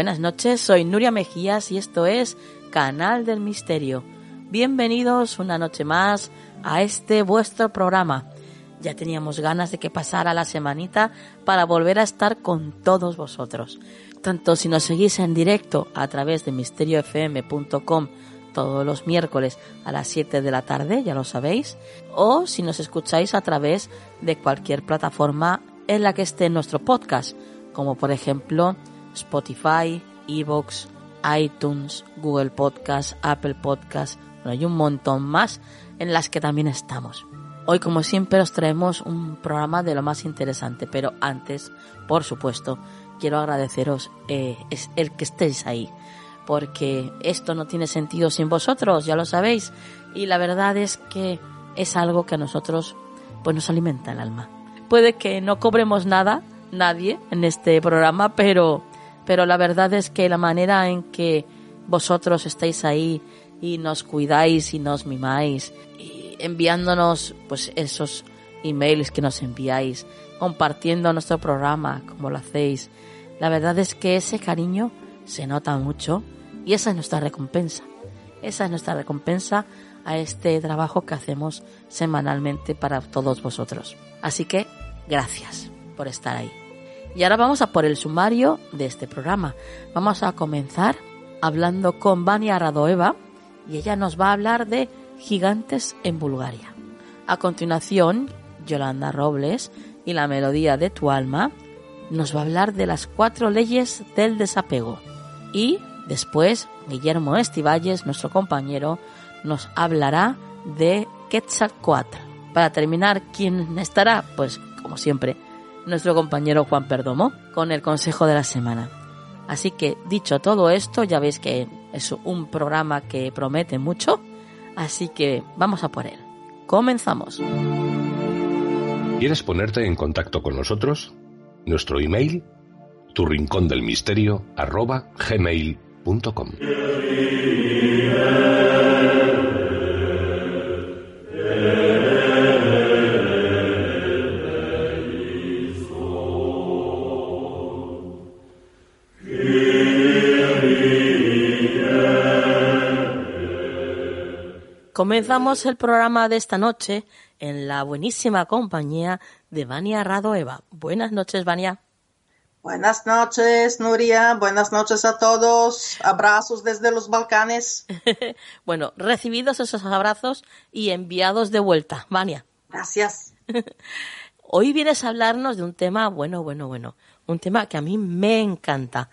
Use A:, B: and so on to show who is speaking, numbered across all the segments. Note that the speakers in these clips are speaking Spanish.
A: Buenas noches, soy Nuria Mejías y esto es Canal del Misterio. Bienvenidos una noche más a este vuestro programa. Ya teníamos ganas de que pasara la semanita para volver a estar con todos vosotros. Tanto si nos seguís en directo a través de misteriofm.com todos los miércoles a las 7 de la tarde, ya lo sabéis, o si nos escucháis a través de cualquier plataforma en la que esté nuestro podcast, como por ejemplo Spotify, Evox, iTunes, Google Podcast, Apple Podcast, bueno, hay un montón más en las que también estamos. Hoy, como siempre, os traemos un programa de lo más interesante, pero antes, por supuesto, quiero agradeceros eh, es el que estéis ahí, porque esto no tiene sentido sin vosotros, ya lo sabéis, y la verdad es que es algo que a nosotros pues nos alimenta el alma. Puede que no cobremos nada, nadie, en este programa, pero pero la verdad es que la manera en que vosotros estáis ahí y nos cuidáis y nos mimáis enviándonos pues esos emails que nos enviáis, compartiendo nuestro programa como lo hacéis, la verdad es que ese cariño se nota mucho y esa es nuestra recompensa. Esa es nuestra recompensa a este trabajo que hacemos semanalmente para todos vosotros. Así que gracias por estar ahí. Y ahora vamos a por el sumario de este programa. Vamos a comenzar hablando con Vania Radoeva y ella nos va a hablar de gigantes en Bulgaria. A continuación, Yolanda Robles y la melodía de tu alma nos va a hablar de las cuatro leyes del desapego. Y después, Guillermo Estivalles, nuestro compañero, nos hablará de Quetzalcoatl. Para terminar, ¿quién estará? Pues, como siempre, nuestro compañero Juan Perdomo con el consejo de la semana. Así que dicho todo esto, ya veis que es un programa que promete mucho, así que vamos a por él. Comenzamos.
B: ¿Quieres ponerte en contacto con nosotros? Nuestro email, tu rincón del misterio, arroba gmail.com.
A: Comenzamos el programa de esta noche en la buenísima compañía de Vania Radoeva. Buenas noches, Vania.
C: Buenas noches, Nuria. Buenas noches a todos. Abrazos desde los Balcanes.
A: bueno, recibidos esos abrazos y enviados de vuelta, Vania.
C: Gracias.
A: Hoy vienes a hablarnos de un tema, bueno, bueno, bueno, un tema que a mí me encanta,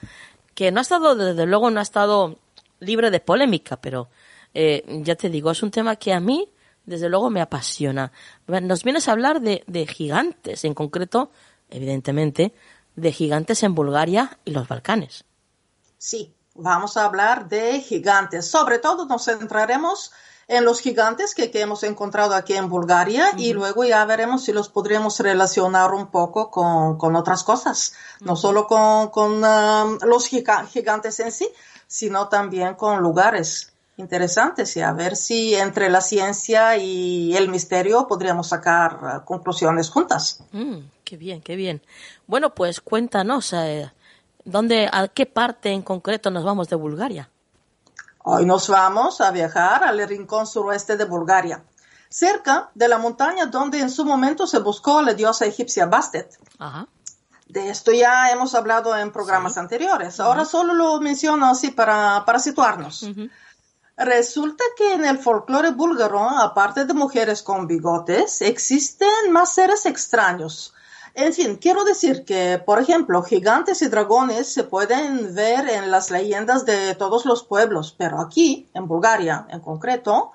A: que no ha estado, desde luego, no ha estado libre de polémica, pero eh, ya te digo, es un tema que a mí, desde luego, me apasiona. Nos vienes a hablar de, gigantes, en concreto, evidentemente, de gigantes en Bulgaria y los Balcanes.
C: Sí, vamos a hablar de gigantes. Sobre todo nos centraremos en los gigantes que, hemos encontrado aquí en Bulgaria y luego ya veremos si los podríamos relacionar un poco con, otras cosas, no solo con, um, los gigantes en sí, sino también con lugares interesantes y a ver si entre la ciencia y el misterio podríamos sacar uh, conclusiones juntas.
A: Mm, Qué bien, qué bien. Bueno, pues cuéntanos, eh, ¿dónde, ¿a qué parte en concreto nos vamos de Bulgaria?
C: Hoy nos vamos a viajar al rincón suroeste de Bulgaria, cerca de la montaña donde en su momento se buscó la diosa egipcia Bastet.
A: Ajá.
C: De esto ya hemos hablado en programas
A: Sí.
C: anteriores. Ahora solo lo menciono así para, para situarnos.
A: Ujú.
C: Resulta que en el folclore búlgaro, aparte de mujeres con bigotes, existen más seres extraños. En fin, quiero decir que, por ejemplo, gigantes y dragones se pueden ver en las leyendas de todos los pueblos, pero aquí, en Bulgaria en concreto,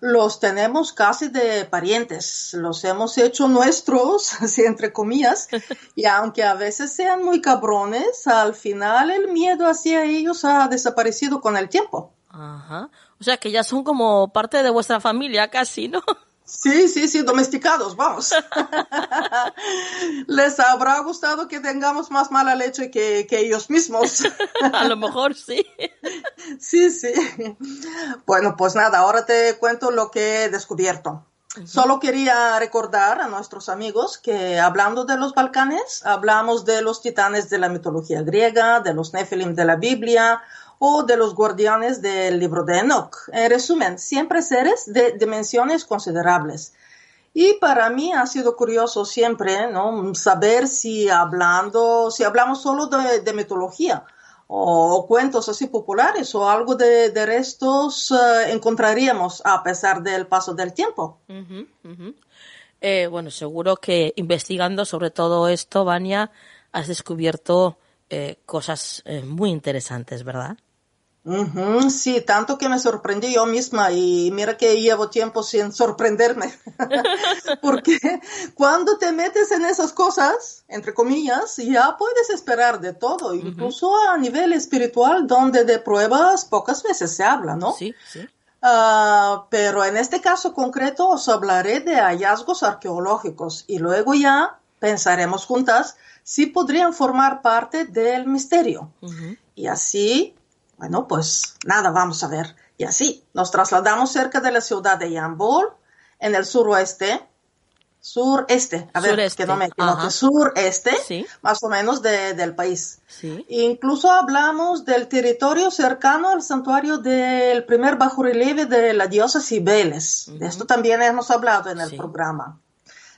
C: los tenemos casi de parientes, los hemos hecho nuestros, entre comillas, y aunque a veces sean muy cabrones, al final el miedo hacia ellos ha desaparecido con el tiempo.
A: Ajá. O sea que ya son como parte de vuestra familia casi, ¿no?
C: Sí, sí, sí, domesticados, vamos. Les habrá gustado que tengamos más mala leche que, que ellos mismos.
A: A lo mejor sí.
C: Sí, sí. Bueno, pues nada, ahora te cuento lo que he descubierto. Solo quería recordar a nuestros amigos que hablando de los Balcanes, hablamos de los titanes de la mitología griega, de los Nephilim de la Biblia o de los guardianes del libro de Enoch. En resumen, siempre seres de dimensiones considerables. Y para mí ha sido curioso siempre, ¿no? Saber si hablando, si hablamos solo de, de mitología o, cuentos así populares o algo de, de restos eh, encontraríamos a pesar del paso del tiempo.
A: Ujú, ujú. Eh, bueno, seguro que investigando sobre todo esto, Vania, has descubierto eh, cosas eh, muy interesantes, ¿verdad?
C: Sí, tanto que me sorprendí yo misma y mira que llevo tiempo sin sorprenderme. Porque cuando te metes en esas cosas, entre comillas, ya puedes esperar de todo, incluso a nivel espiritual, donde de pruebas pocas veces se habla, ¿no?
A: Sí, sí.
C: Ah, pero en este caso concreto os hablaré de hallazgos arqueológicos y luego ya pensaremos juntas si podrían formar parte del misterio. Y así, bueno, pues nada, vamos a ver. Y así, nos trasladamos cerca de la ciudad de Yambol, en el suroeste, sureste, a ver,
A: Sureste,
C: que no me equivoque, sureste,
A: Sí.
C: más o menos de- del país.
A: Sí.
C: Incluso hablamos del territorio cercano al santuario del primer bajorrelieve de la diosa Cibeles. De esto también hemos hablado en el
A: Sí.
C: programa.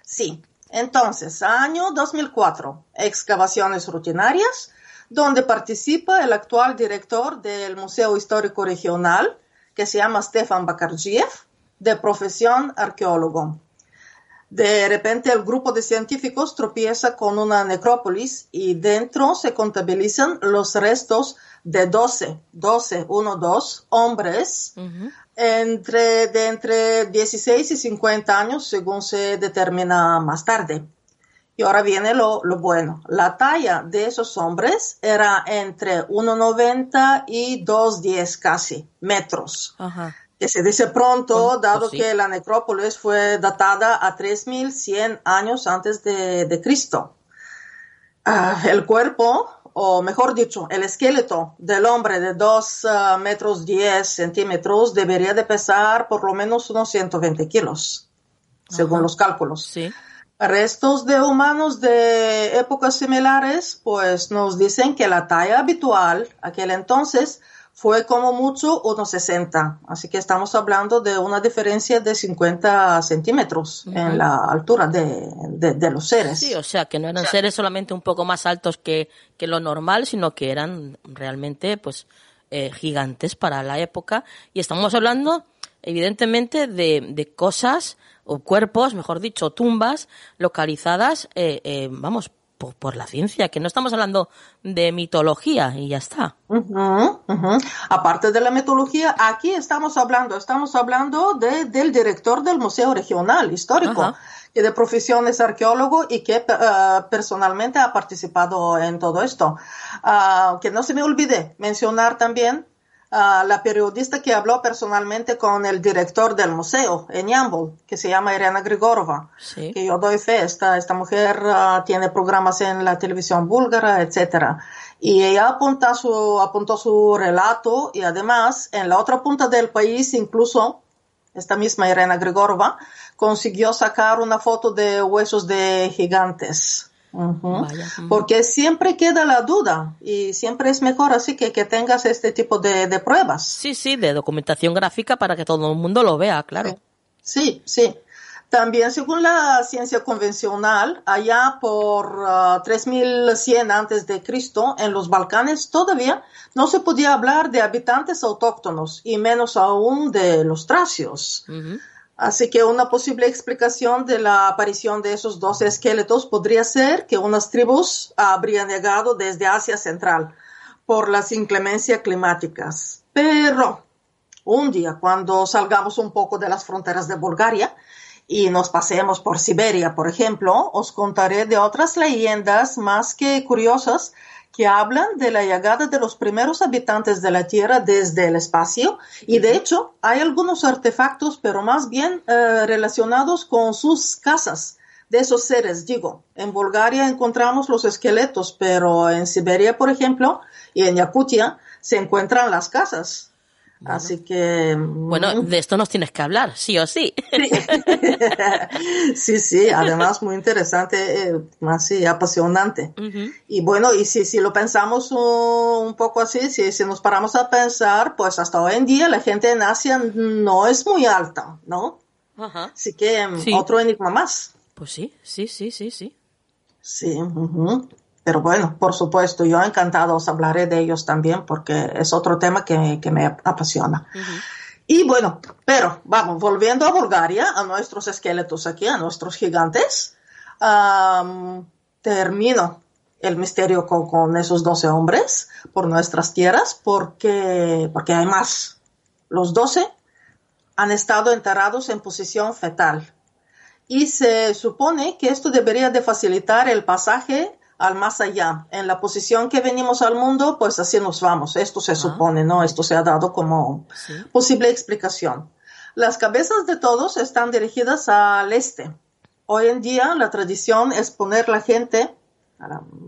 C: Sí, entonces, año 2004, excavaciones rutinarias, donde participa el actual director del Museo Histórico Regional, que se llama Stefan Bakarjiev, de profesión arqueólogo. De repente el grupo de científicos tropieza con una necrópolis y dentro se contabilizan los restos de 12, 12, 1, 2 hombres entre, de entre 16 y 50 años según se determina más tarde. Y ahora viene lo, lo bueno. La talla de esos hombres era entre 1,90 y 2,10 casi metros
A: Ajá.
C: que se dice pronto,
A: pues
C: dado
A: sí.
C: que la necrópolis fue datada a 3100 años antes de, de Cristo. Ah, el cuerpo, o mejor dicho, el esqueleto del hombre de 2 ah, metros 10 centímetros debería de pesar por lo menos unos 120 kilos, según los cálculos.
A: Sí.
C: Restos de humanos de épocas similares, pues nos dicen que la talla habitual aquel entonces fue como mucho unos 60. Así que estamos hablando de una diferencia de 50 centímetros en la altura de, de- de los seres.
A: Sí, o sea, que no eran seres solamente un poco más altos que, que lo normal, sino que eran realmente, pues, eh, gigantes para la época. Y estamos hablando, evidentemente, de, de cosas, o cuerpos, mejor dicho, tumbas, localizadas, eh, eh, vamos, por, por la ciencia, que no estamos hablando de mitología y ya está.
C: Aparte de la mitología, aquí estamos hablando, estamos hablando de, del director del Museo Regional Histórico, que de profesión es arqueólogo y que eh, personalmente ha participado en todo esto. Ah, que no se me olvide mencionar también la periodista que habló personalmente con el director del museo en Yambol, que se llama Irena Grigorova
A: Sí.
C: que yo doy fe, esta, esta mujer ah, tiene programas en la televisión búlgara, etcétera. Y ella apunta su, apuntó su relato y además en la otra punta del país incluso esta misma Irena Grigorova consiguió sacar una foto de huesos de gigantes. Porque siempre queda la duda y siempre es mejor así que, que tengas este tipo de, de, pruebas.
A: Sí, sí, de documentación gráfica para que todo el mundo lo vea, claro.
C: Sí, sí. También, según la ciencia convencional, allá por 3100 antes de Cristo, en los Balcanes todavía no se podía hablar de habitantes autóctonos y menos aún de los tracios. Así que una posible explicación de la aparición de esos dos esqueletos podría ser que unas tribus habrían llegado desde Asia Central por las inclemencias climáticas. Pero un día, cuando salgamos un poco de las fronteras de Bulgaria y nos pasemos por Siberia, por ejemplo, os contaré de otras leyendas más que curiosas que hablan de la llegada de los primeros habitantes de la Tierra desde el espacio y de hecho hay algunos artefactos, pero más bien eh, relacionados con sus casas de esos seres. Digo, en Bulgaria encontramos los esqueletos, pero en Siberia, por ejemplo, y en Yakutia se encuentran las casas. Así que.
A: Bueno, mm. de esto nos tienes que hablar, sí o sí.
C: Sí, sí, además muy interesante, eh, más apasionante. Y bueno, y si, si lo pensamos un, poco así, si, si nos paramos a pensar, pues hasta hoy en día la gente en Asia no es muy alta, ¿no? Ajá. Así que mm, otro enigma más.
A: Pues sí, sí, sí, sí, sí.
C: Sí, pero bueno, por supuesto, yo encantado os hablaré de ellos también porque es otro tema que, que me apasiona. Y bueno, pero vamos, volviendo a Bulgaria, a nuestros esqueletos aquí, a nuestros gigantes, termino el misterio con, con, esos 12 hombres por nuestras tierras porque, porque hay más. Los 12 han estado enterrados en posición fetal y se supone que esto debería de facilitar el pasaje al más allá. En la posición que venimos al mundo, pues así nos vamos. Esto se supone, ¿no? Esto se ha dado como posible explicación. Las cabezas de todos están dirigidas al este. Hoy en día la tradición es poner la gente,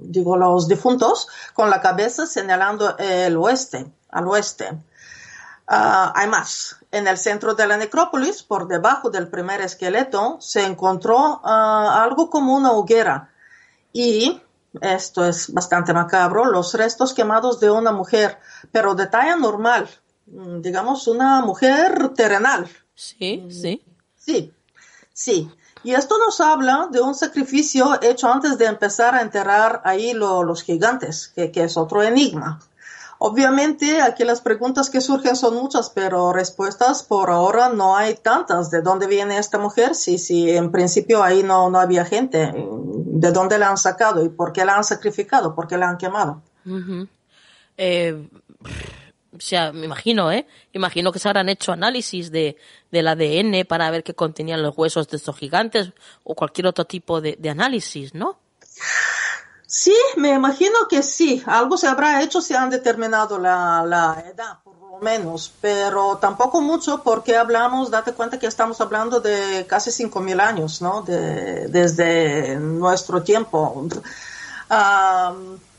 C: digo los difuntos, con la cabeza señalando el oeste, al oeste. Ah, hay más. En el centro de la necrópolis, por debajo del primer esqueleto, se encontró ah, algo como una hoguera y esto es bastante macabro, los restos quemados de una mujer, pero de talla normal, mm, digamos una mujer terrenal.
A: Sí, sí.
C: Sí, sí. Y esto nos habla de un sacrificio hecho antes de empezar a enterrar ahí los gigantes, que, que es otro enigma. Obviamente aquí las preguntas que surgen son muchas, pero respuestas por ahora no hay tantas. ¿De dónde viene esta mujer? Si, si en principio ahí no, no había gente. ¿De dónde la han sacado? ¿Y por qué la han sacrificado? ¿Por qué la han quemado?
A: Eh, o sea, me imagino, ¿eh? Imagino que se habrán hecho análisis de, del ADN para ver qué contenían los huesos de estos gigantes o cualquier otro tipo de, de análisis, ¿no?
C: Sí, me imagino que sí. Algo se habrá hecho si han determinado la, la edad, por lo menos, pero tampoco mucho porque hablamos, date cuenta que estamos hablando de casi 5.000 años, ¿no? De, desde nuestro tiempo.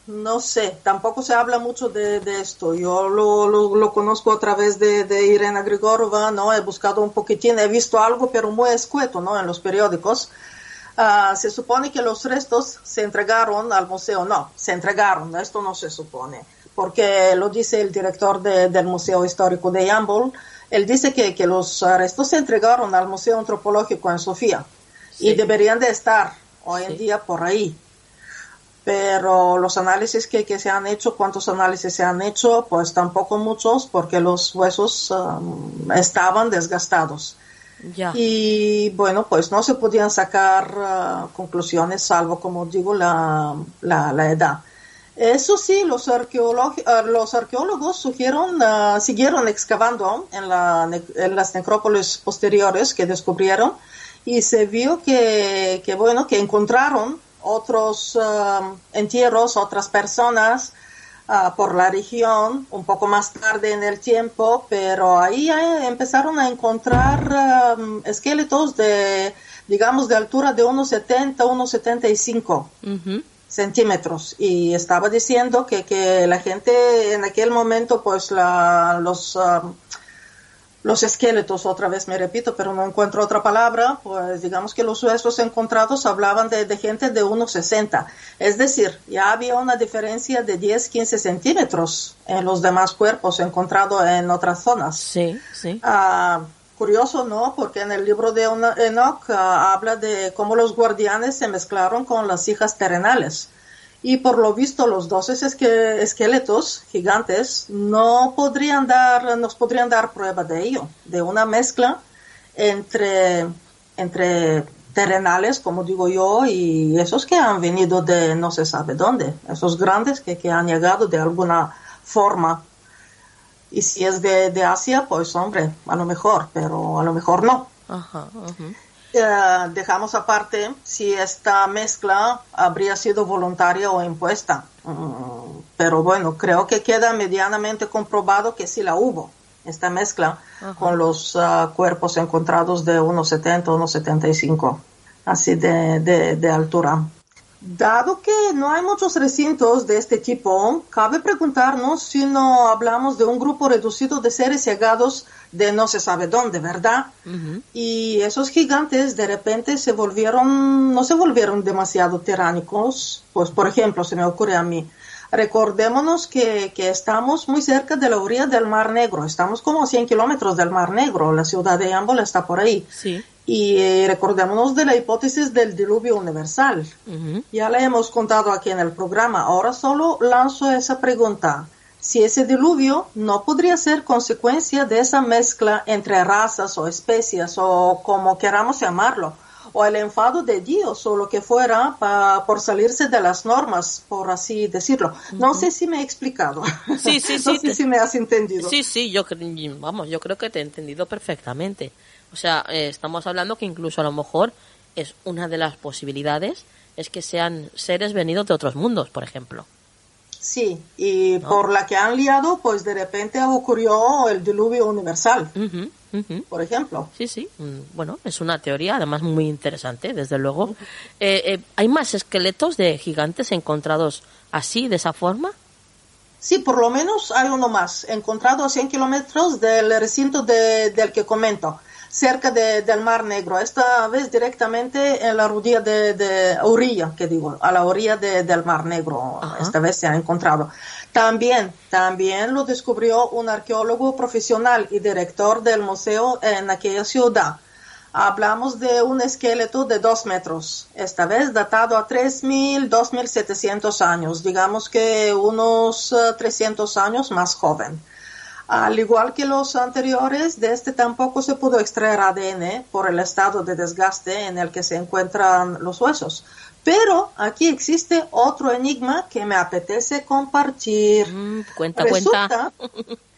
C: no sé, tampoco se habla mucho de, esto. Yo lo, lo, lo, conozco a través de, de, Irena Grigorova, ¿no? He buscado un poquitín, he visto algo, pero muy escueto, ¿no? En los periódicos. Ah, se supone que los restos se entregaron al museo. No, se entregaron, esto no se supone, porque lo dice el director del Museo Histórico de Yambol. Él dice que, que, los restos se entregaron al Museo Antropológico en Sofía y deberían de estar hoy en día por ahí. Pero los análisis que, que, se han hecho, cuántos análisis se han hecho, pues tampoco muchos, porque los huesos um, estaban desgastados. Y bueno, pues no se podían sacar uh, conclusiones salvo, como digo, la, la, edad. Eso sí, los, uh, los arqueólogos sugieron, uh, siguieron excavando en, la, en, las necrópolis posteriores que descubrieron y se vio que, que bueno, que encontraron otros entierros, otras personas Ah, por la región un poco más tarde en el tiempo, pero ahí empezaron a encontrar um, esqueletos de, digamos, de altura de unos 70, unos 75 centímetros. Y estaba diciendo que, que la gente en aquel momento, pues la, los, um, los esqueletos, otra vez me repito, pero no encuentro otra palabra, pues digamos que los huesos encontrados hablaban de, de gente de 1,60. Es decir, ya había una diferencia de 10, 15 centímetros en los demás cuerpos encontrados en otras zonas.
A: Sí, sí.
C: Ah, curioso, ¿no? Porque en el libro de Enoch ah, habla de cómo los guardianes se mezclaron con las hijas terrenales y por lo visto los dos esqueletos gigantes no podrían dar, nos podrían dar prueba de ello, de una mezcla entre, entre terrenales, como digo yo, y esos que han venido de no se sabe dónde, esos grandes que, que han llegado de alguna forma. Y si es de, de, Asia, pues hombre, a lo mejor, pero a lo mejor no.
A: Ajá, ajá.
C: Eh, dejamos aparte si esta mezcla habría sido voluntaria o impuesta. Mm, pero bueno, creo que queda medianamente comprobado que sí la hubo, esta mezcla
A: Ajá.
C: con los uh, cuerpos encontrados de 1,70, 1,75, así de, de, de altura. Dado que no hay muchos recintos de este tipo, cabe preguntarnos si no hablamos de un grupo reducido de seres llegados de no se sabe dónde, ¿verdad?
A: Uh -huh.
C: Y esos gigantes de repente se volvieron, no se volvieron demasiado tiránicos, pues por ejemplo, se me ocurre a mí, recordémonos que, que estamos muy cerca de la orilla del Mar Negro, estamos como a 100 kilómetros del Mar Negro, la ciudad de Ambol está por ahí.
A: Sí.
C: Y eh, recordémonos de la hipótesis del diluvio universal.
A: Uh -huh.
C: Ya la hemos contado aquí en el programa. Ahora solo lanzo esa pregunta. Si ese diluvio no podría ser consecuencia de esa mezcla entre razas o especies o como queramos llamarlo, o el enfado de Dios o lo que fuera pa, por salirse de las normas, por así decirlo. Uh -huh. No sé si me he explicado.
A: Sí, sí, sí.
C: no sé
A: te...
C: si me has entendido.
A: Sí, sí, yo vamos, yo creo que te he entendido perfectamente. O sea, eh, estamos hablando que incluso a lo mejor es una de las posibilidades es que sean seres venidos de otros mundos, por ejemplo.
C: Sí, y ¿No? por la que han liado, pues de repente ocurrió el diluvio universal,
A: uh -huh, uh -huh.
C: por ejemplo.
A: Sí, sí, mm, bueno, es una teoría además muy interesante, desde luego. Uh -huh. eh, eh, ¿Hay más esqueletos de gigantes encontrados así, de esa forma?
C: Sí, por lo menos hay uno más, encontrado a 100 kilómetros del recinto de, del que comento cerca de, del Mar Negro, esta vez directamente en la orilla de, de orilla, que digo, a la orilla de, del Mar Negro,
A: Ajá.
C: esta vez se ha encontrado. También, también lo descubrió un arqueólogo profesional y director del museo en aquella ciudad. Hablamos de un esqueleto de dos metros, esta vez datado a 3.000, 2.700 años, digamos que unos uh, 300 años más joven. Al igual que los anteriores, de este tampoco se pudo extraer ADN por el estado de desgaste en el que se encuentran los huesos. Pero aquí existe otro enigma que me apetece compartir.
A: Mm, cuenta, Resulta, cuenta.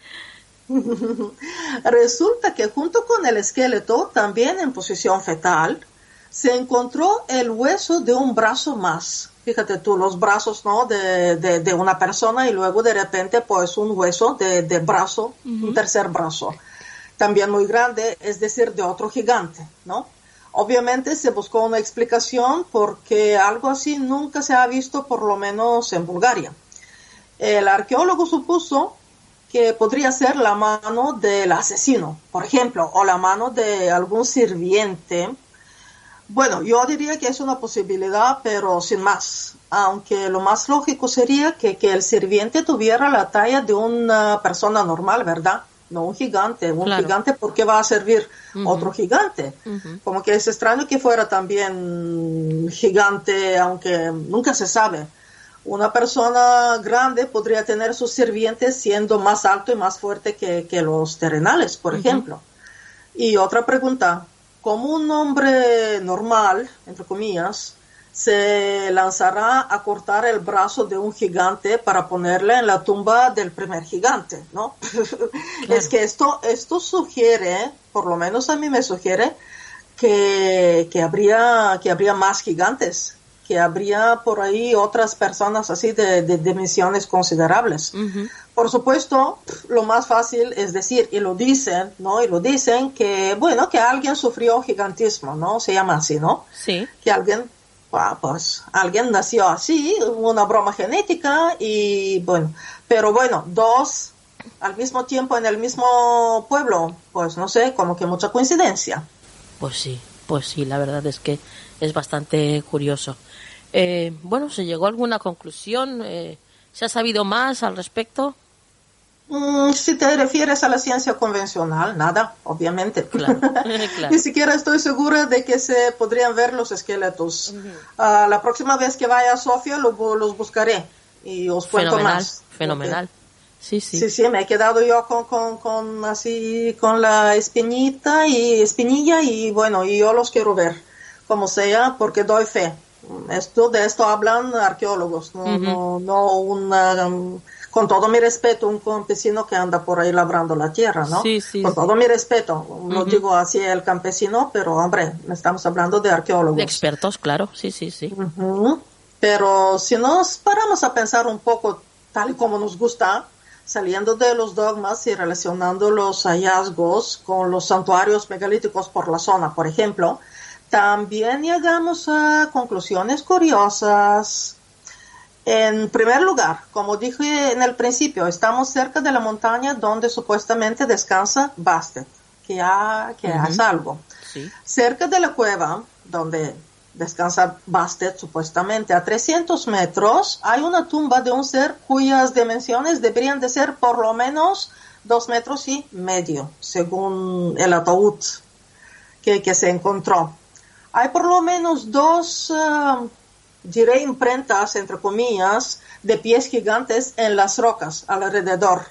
C: Resulta que junto con el esqueleto, también en posición fetal, se encontró el hueso de un brazo más. Fíjate tú, los brazos ¿no? de, de, de una persona y luego de repente pues un hueso de, de brazo, uh -huh. un tercer brazo. También muy grande, es decir, de otro gigante, ¿no? Obviamente se buscó una explicación porque algo así nunca se ha visto, por lo menos en Bulgaria. El arqueólogo supuso que podría ser la mano del asesino, por ejemplo, o la mano de algún sirviente. Bueno, yo diría que es una posibilidad, pero sin más. Aunque lo más lógico sería que, que el sirviente tuviera la talla de una persona normal, ¿verdad? No un gigante. Un
A: claro.
C: gigante, ¿por qué va a servir uh -huh. otro gigante? Uh -huh. Como que es extraño que fuera también gigante, aunque nunca se sabe. Una persona grande podría tener sus sirvientes siendo más alto y más fuerte que, que los terrenales, por uh -huh. ejemplo. Y otra pregunta, ¿cómo un hombre normal, entre comillas, se lanzará a cortar el brazo de un gigante para ponerle en la tumba del primer gigante, ¿no? Claro. es que esto, esto sugiere, por lo menos a mí me sugiere, que, que, habría, que habría más gigantes, que habría por ahí otras personas así de, de dimensiones considerables.
A: Uh -huh.
C: Por supuesto, lo más fácil es decir, y lo dicen, ¿no? Y lo dicen que, bueno, que alguien sufrió gigantismo, ¿no? Se llama así, ¿no?
A: Sí.
C: Que alguien pues alguien nació así, una broma genética y bueno, pero bueno, dos al mismo tiempo en el mismo pueblo, pues no sé, como que mucha coincidencia.
A: Pues sí, pues sí, la verdad es que es bastante curioso. Eh, bueno, ¿se llegó a alguna conclusión? Eh, ¿Se ha sabido más al respecto?
C: Mm, si te refieres a la ciencia convencional, nada, obviamente. Ni siquiera estoy segura de que se podrían ver los esqueletos. Ah, la próxima vez que vaya a Sofía los buscaré y os cuento más.
A: Fenomenal. Sí, sí.
C: Sí, sí, me he quedado yo con, con, con, así, con la espinita y espinilla y bueno, y yo los quiero ver, como sea, porque doy fe. Esto, de esto hablan arqueólogos, no, no, no una, con todo mi respeto, un campesino que anda por ahí labrando la tierra, ¿no?
A: Sí, sí.
C: Con todo mi respeto, no digo así el campesino, pero hombre, estamos hablando de arqueólogos.
A: De expertos, claro, sí, sí, sí.
C: Pero si nos paramos a pensar un poco tal y como nos gusta, saliendo de los dogmas y relacionando los hallazgos con los santuarios megalíticos por la zona, por ejemplo, también llegamos a conclusiones curiosas. En primer lugar, como dije en el principio, estamos cerca de la montaña donde supuestamente descansa Bastet, que ya, que es algo. Cerca de la cueva donde descansa Bastet supuestamente a 300 metros, hay una tumba de un ser cuyas dimensiones deberían de ser por lo menos dos metros y medio, según el ataúd que, que se encontró. Hay por lo menos dos, uh, diré imprentas, entre comillas, de pies gigantes en las rocas alrededor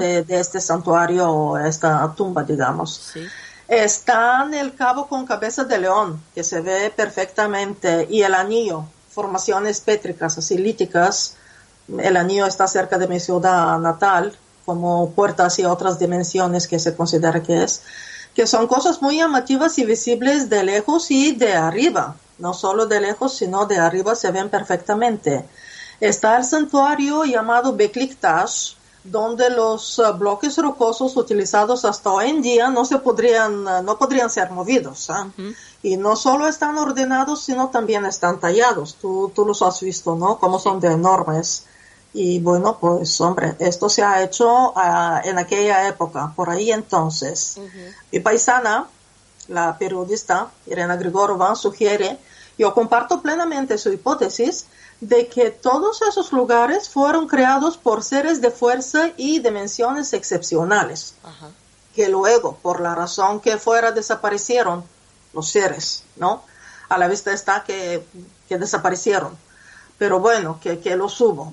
C: de, de, este santuario o esta tumba, digamos.
A: Sí.
C: Está el cabo con cabeza de león, que se ve perfectamente, y el anillo, formaciones pétricas, así líticas. El anillo está cerca de mi ciudad natal, como puerta hacia otras dimensiones que se considera que es, que son cosas muy llamativas y visibles de lejos y de arriba. No solo de lejos, sino de arriba se ven perfectamente. Está el santuario llamado Bekliktash, donde los uh, bloques rocosos utilizados hasta hoy en día no se podrían, uh, no podrían ser movidos. ¿ah? Y no solo están ordenados, sino también están tallados. Tú, tú los has visto, ¿no? Como son de enormes. Y bueno, pues hombre, esto se ha hecho uh, en aquella época, por ahí entonces. Mi paisana, la periodista Irena Grigorova, sugiere, yo comparto plenamente su hipótesis, de que todos esos lugares fueron creados por seres de fuerza y dimensiones excepcionales, que luego, por la razón que fuera, desaparecieron los seres, ¿no? A la vista está que, que desaparecieron, pero bueno, que, que los hubo.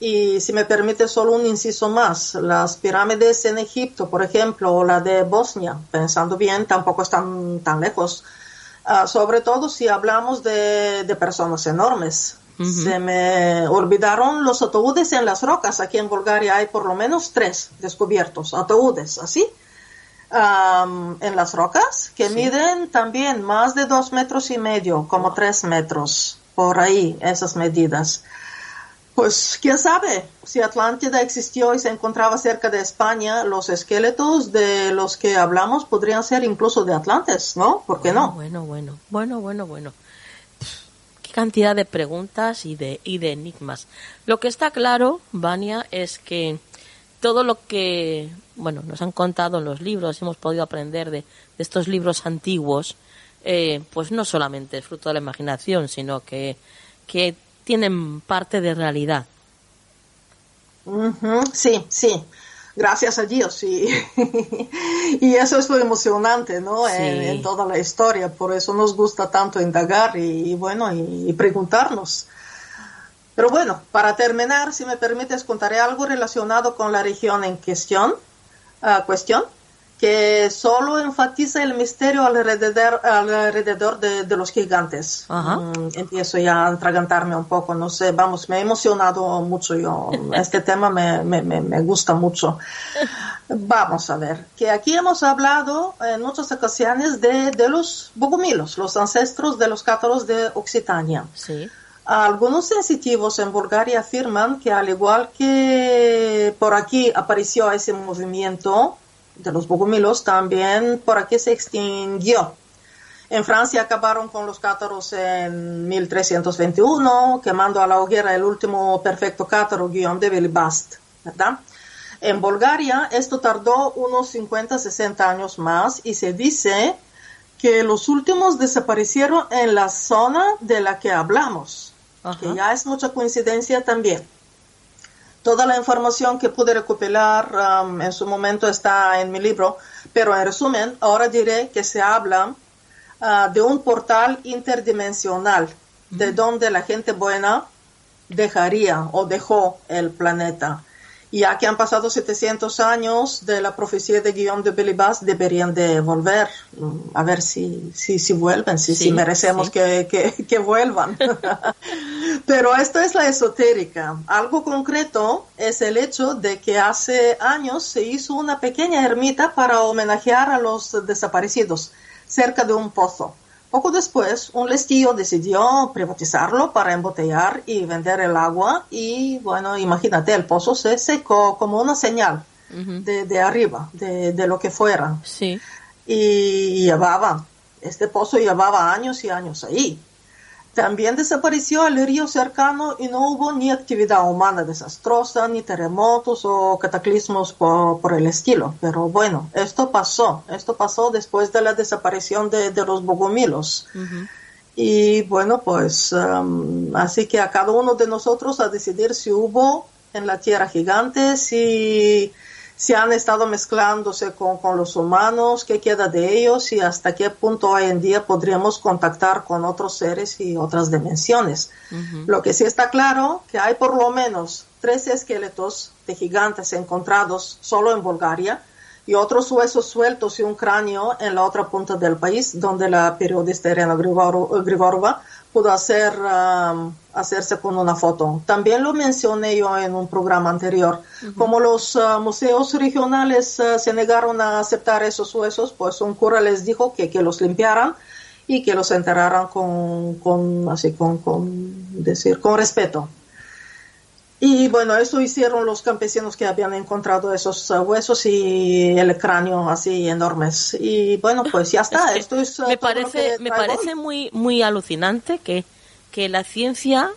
C: Y si me permite solo un inciso más, las pirámides en Egipto, por ejemplo, o la de Bosnia, pensando bien, tampoco están tan lejos. Uh, sobre todo si hablamos de, de personas enormes, se me olvidaron los ataúdes en las rocas. Aquí en Bulgaria hay por lo menos tres descubiertos, ataúdes así, en las rocas, que miden también más de dos metros y medio, como tres metros, por ahí, esas medidas. Pues quién sabe, si Atlántida existió y se encontraba cerca de España, los esqueletos de los que hablamos podrían ser incluso de Atlantes, ¿no? ¿Por qué no?
A: Bueno, bueno, bueno, bueno, bueno cantidad de preguntas y de, y de enigmas. Lo que está claro, Vania, es que todo lo que, bueno, nos han contado en los libros, hemos podido aprender de, estos libros antiguos, eh, pues no solamente es fruto de la imaginación, sino que, que tienen parte de realidad.
C: Sí, sí gracias a Dios. Y, y eso es lo emocionante, ¿no? En, toda la historia. Por eso nos gusta tanto indagar y, bueno, y, preguntarnos. Pero bueno, para terminar, si me permites, contaré algo relacionado con la región en cuestión. Uh, cuestión que solo enfatiza el misterio alrededor, alrededor de, los gigantes. Mm, empiezo ya a atragantarme un poco, no sé, vamos, me he emocionado mucho yo. Este tema me, me, me, gusta mucho. Vamos a ver, que aquí hemos hablado en muchas ocasiones de, de los bogomilos, los ancestros de los cátaros de Occitania.
A: Sí.
C: Algunos sensitivos en Bulgaria afirman que al igual que por aquí apareció ese movimiento, de los bogomilos también por aquí se extinguió. En Francia acabaron con los cátaros en 1321, quemando a la hoguera el último perfecto cátaro, Guillaume de Belibast, ¿verdad? En Bulgaria esto tardó unos 50, 60 años más y se dice que los últimos desaparecieron en la zona de la que hablamos, que ya es mucha coincidencia también. Toda la información que pude recopilar um, en su momento está en mi libro, pero en resumen, ahora diré que se habla uh, de un portal interdimensional, de donde la gente buena dejaría o dejó el planeta ya que han pasado 700 años de la profecía de Guillaume de Belibas, deberían de volver, mm, a ver si, si, si vuelven, si, si merecemos que, que, que, vuelvan. Pero esto es la esotérica. Algo concreto es el hecho de que hace años se hizo una pequeña ermita para homenajear a los desaparecidos cerca de un pozo. Poco después, un lestío decidió privatizarlo para embotellar y vender el agua y bueno, imagínate, el pozo se secó como una señal de, de, arriba, de, de, lo que fuera.
A: Sí.
C: Y llevaba, este pozo llevaba años y años ahí. También desapareció el río cercano y no hubo ni actividad humana desastrosa, ni terremotos o cataclismos por, el estilo. Pero bueno, esto pasó. Esto pasó después de la desaparición de, los bogomilos. Y bueno, pues um, así que a cada uno de nosotros a decidir si hubo en la Tierra gigantes, si si han estado mezclándose con, con, los humanos, qué queda de ellos y hasta qué punto hoy en día podríamos contactar con otros seres y otras dimensiones. Lo que sí está claro que hay por lo menos tres esqueletos de gigantes encontrados solo en Bulgaria y otros huesos sueltos y un cráneo en la otra punta del país, donde la periodista Irena Grigorova pudo hacer, um, hacerse con una foto. También lo mencioné yo en un programa anterior. Como los uh, museos regionales uh, se negaron a aceptar esos huesos, pues un cura les dijo que, que los limpiaran y que los enterraran con, con así, con, con, decir, con respeto. Y bueno, eso hicieron los campesinos que habían encontrado esos uh, huesos y el cráneo así enormes. Y bueno, pues ya está. Esto es,
A: uh, me parece, me parece muy, muy alucinante que, que la ciencia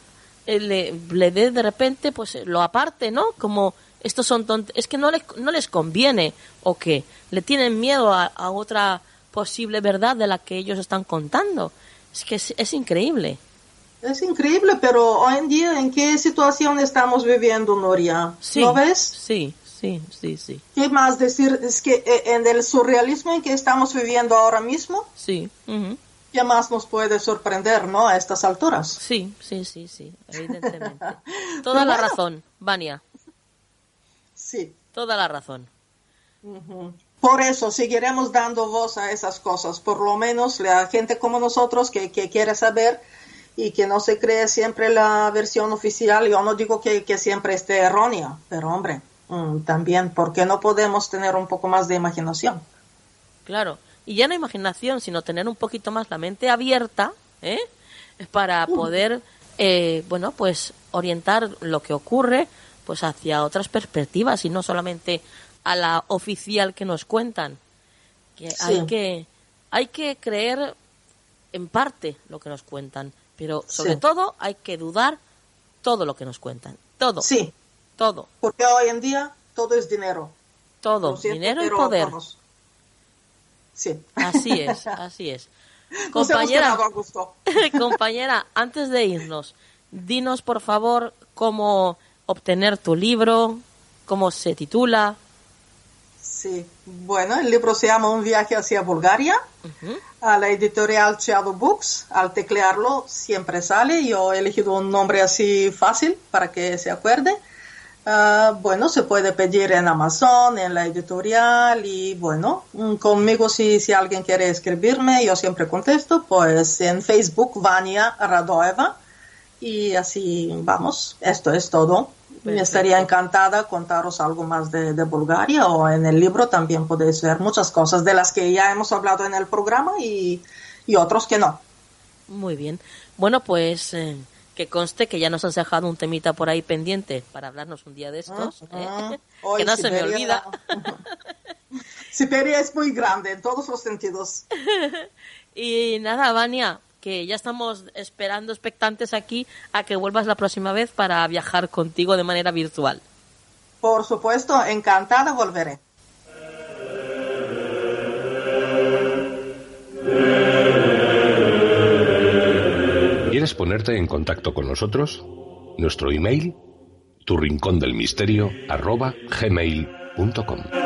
A: eh, le, le dé de repente pues lo aparte, ¿no? Como estos son es que no les, no les conviene o que le tienen miedo a, otra posible verdad de la que ellos están contando. Es que es increíble.
C: Es increíble, pero hoy en día, ¿en qué situación estamos viviendo, Noria?
A: Sí,
C: ¿Lo ves?
A: Sí, sí, sí, sí.
C: ¿Qué más decir? Es que eh, en el surrealismo en que estamos viviendo ahora mismo,
A: sí.
C: ¿qué más nos puede sorprender, no? A estas alturas.
A: Sí, sí, sí, sí, evidentemente. Toda la razón, Vania.
C: Sí.
A: Toda la razón.
C: Por eso seguiremos dando voz a esas cosas, por lo menos la gente como nosotros que, que quiere saber y que no se cree siempre la versión oficial. Yo no digo que, siempre esté errónea, pero hombre, mm, también, ¿por qué no podemos tener un poco más de imaginación?
A: Claro, y ya no imaginación, sino tener un poquito más la mente abierta, ¿eh? Para poder, eh, bueno, pues orientar lo que ocurre, pues hacia otras perspectivas y no solamente a la oficial que nos cuentan. Que hay que hay que creer en parte lo que nos cuentan, pero sobre todo hay que dudar todo lo que nos cuentan. Todo.
C: Sí.
A: Todo.
C: Porque hoy en día todo es dinero.
A: Todo. dinero y poder.
C: Sí.
A: Así es, así es. Compañera, compañera, antes de irnos, dinos por favor cómo obtener tu libro, cómo se titula.
C: Sí, bueno, el libro se llama Un viaje hacia Bulgaria, a la editorial Shadow Books. Al teclearlo siempre sale. Yo he elegido un nombre así fácil para que se acuerde. Ah, bueno, se puede pedir en Amazon, en la editorial y bueno, mm, conmigo si, si alguien quiere escribirme, yo siempre contesto, pues en Facebook Vania Radoeva y así vamos, esto es todo. Me estaría encantada contaros algo más de, Bulgaria o en el libro también podéis ver muchas cosas de las que ya hemos hablado en el programa y, y otros que no.
A: Muy bien. Bueno, pues eh, que conste que ya nos has dejado un temita por ahí pendiente para hablarnos un día de estos. Ah, ¿eh? ah. que no se me olvida.
C: Siberia es muy grande en todos los sentidos.
A: y nada, Vania, que ya estamos esperando expectantes aquí a que vuelvas la próxima vez para viajar contigo de manera virtual.
C: Por supuesto, encantada volveré.
B: ¿Quieres ponerte en contacto con nosotros? Nuestro email, tu rincón del misterio, arroba gmail.com.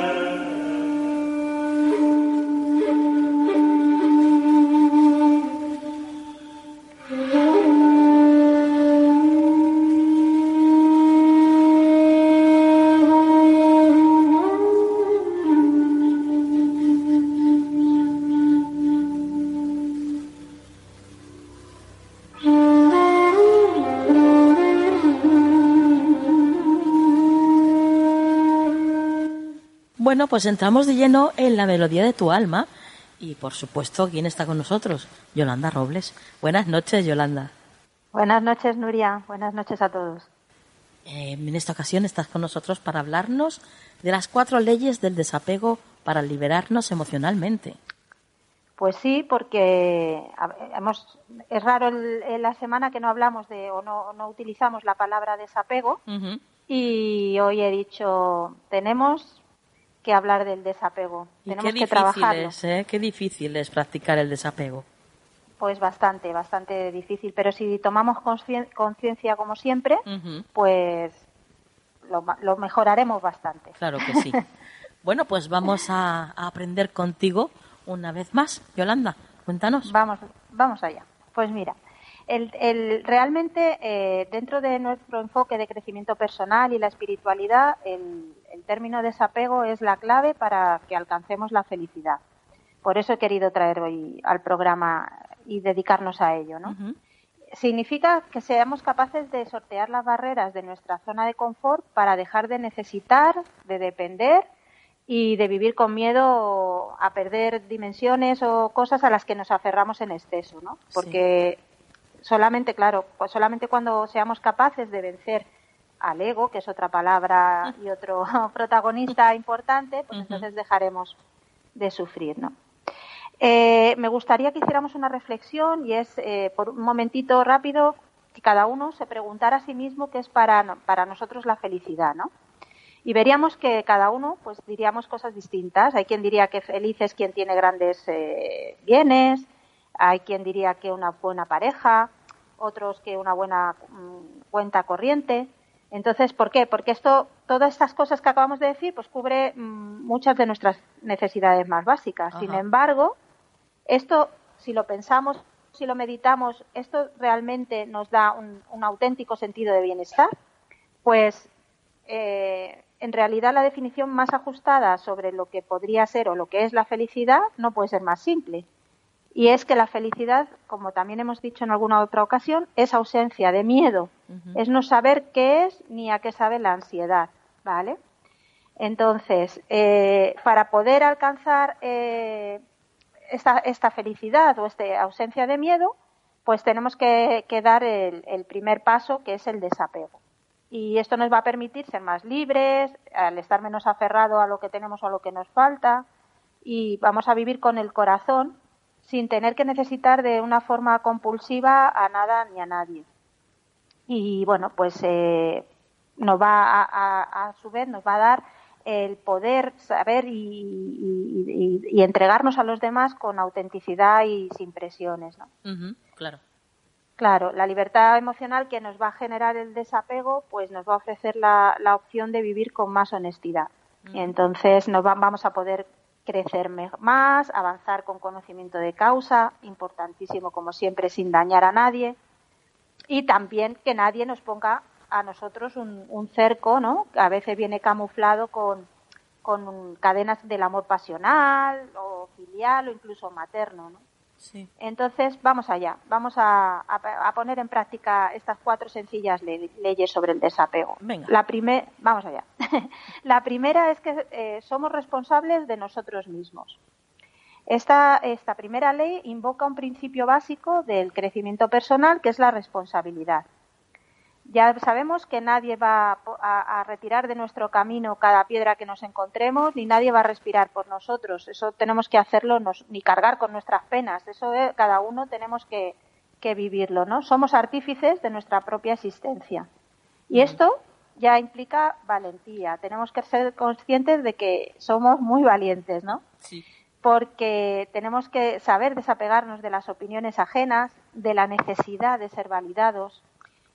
A: Bueno, pues entramos de lleno en la melodía de tu alma y por supuesto, ¿quién está con nosotros? Yolanda Robles. Buenas noches, Yolanda.
D: Buenas noches, Nuria. Buenas noches a todos.
A: Eh, en esta ocasión estás con nosotros para hablarnos de las cuatro leyes del desapego para liberarnos emocionalmente.
D: Pues sí, porque hemos, es raro el, la semana que no hablamos de o no, no utilizamos la palabra desapego y hoy he dicho tenemos que hablar del desapego. Tenemos
A: qué que
D: trabajarlo.
A: Es, ¿eh? Qué difícil es practicar el desapego.
D: Pues bastante, bastante difícil. Pero si tomamos conciencia como siempre, pues lo, mejoraremos bastante.
A: Claro que sí. bueno, pues vamos a, aprender contigo una vez más. Yolanda, cuéntanos.
D: Vamos, vamos allá. Pues mira, el, el, realmente eh, dentro de nuestro enfoque de crecimiento personal y la espiritualidad, el, el término desapego es la clave para que alcancemos la felicidad. Por eso he querido traer hoy al programa y dedicarnos a ello, ¿no? Significa que seamos capaces de sortear las barreras de nuestra zona de confort para dejar de necesitar, de depender y de vivir con miedo a perder dimensiones o cosas a las que nos aferramos en exceso, ¿no? Porque solamente, claro, pues solamente cuando seamos capaces de vencer al ego, que es otra palabra y otro protagonista importante, pues entonces dejaremos de sufrir, ¿no? Eh, me gustaría que hiciéramos una reflexión y es, eh, por un momentito rápido, que cada uno se preguntara a sí mismo qué es para, para nosotros la felicidad, ¿no? Y veríamos que cada uno, pues diríamos cosas distintas. Hay quien diría que feliz es quien tiene grandes eh, bienes, hay quien diría que una buena pareja, otros que una buena mm, cuenta corriente. Entonces, ¿por qué? Porque esto, todas estas cosas que acabamos de decir, pues cubre mm, muchas de nuestras necesidades más básicas. Sin embargo, esto, si lo pensamos, si lo meditamos, esto realmente nos da un, auténtico sentido de bienestar. Pues, eh, en realidad, la definición más ajustada sobre lo que podría ser o lo que es la felicidad no puede ser más simple. Y es que la felicidad, como también hemos dicho en alguna otra ocasión, es ausencia de miedo, es no saber qué es ni a qué sabe la ansiedad, ¿vale? Entonces, eh, para poder alcanzar eh, esta, felicidad o esta ausencia de miedo, pues tenemos que, dar el, el, primer paso, que es el desapego. Y esto nos va a permitir ser más libres, al estar menos aferrado a lo que tenemos o a lo que nos falta, y vamos a vivir con el corazón sin tener que necesitar de una forma compulsiva a nada ni a nadie. Y bueno, pues eh, nos va a, a, su vez nos va a dar el poder saber y, y, entregarnos a los demás con autenticidad y sin presiones, ¿no?
A: claro.
D: Claro, la libertad emocional que nos va a generar el desapego, pues nos va a ofrecer la, la opción de vivir con más honestidad. Y entonces nos vamos a poder crecer más, avanzar con conocimiento de causa, importantísimo como siempre sin dañar a nadie, y también que nadie nos ponga a nosotros un, cerco, ¿no? Que a veces viene camuflado con, con cadenas del amor pasional o filial o incluso materno, ¿no? Entonces, vamos allá. Vamos a, poner en práctica estas cuatro sencillas leyes sobre el desapego. La primer, vamos allá. la primera es que eh, somos responsables de nosotros mismos. Esta, esta primera ley invoca un principio básico del crecimiento personal, que es la responsabilidad. Ya sabemos que nadie va a, retirar de nuestro camino cada piedra que nos encontremos, ni nadie va a respirar por nosotros. Eso tenemos que hacerlo, ni cargar con nuestras penas. Eso cada uno tenemos que, que, vivirlo, ¿no? Somos artífices de nuestra propia existencia. Y esto ya implica valentía. Tenemos que ser conscientes de que somos muy valientes, ¿no?
A: Sí.
D: Porque tenemos que saber desapegarnos de las opiniones ajenas, de la necesidad de ser validados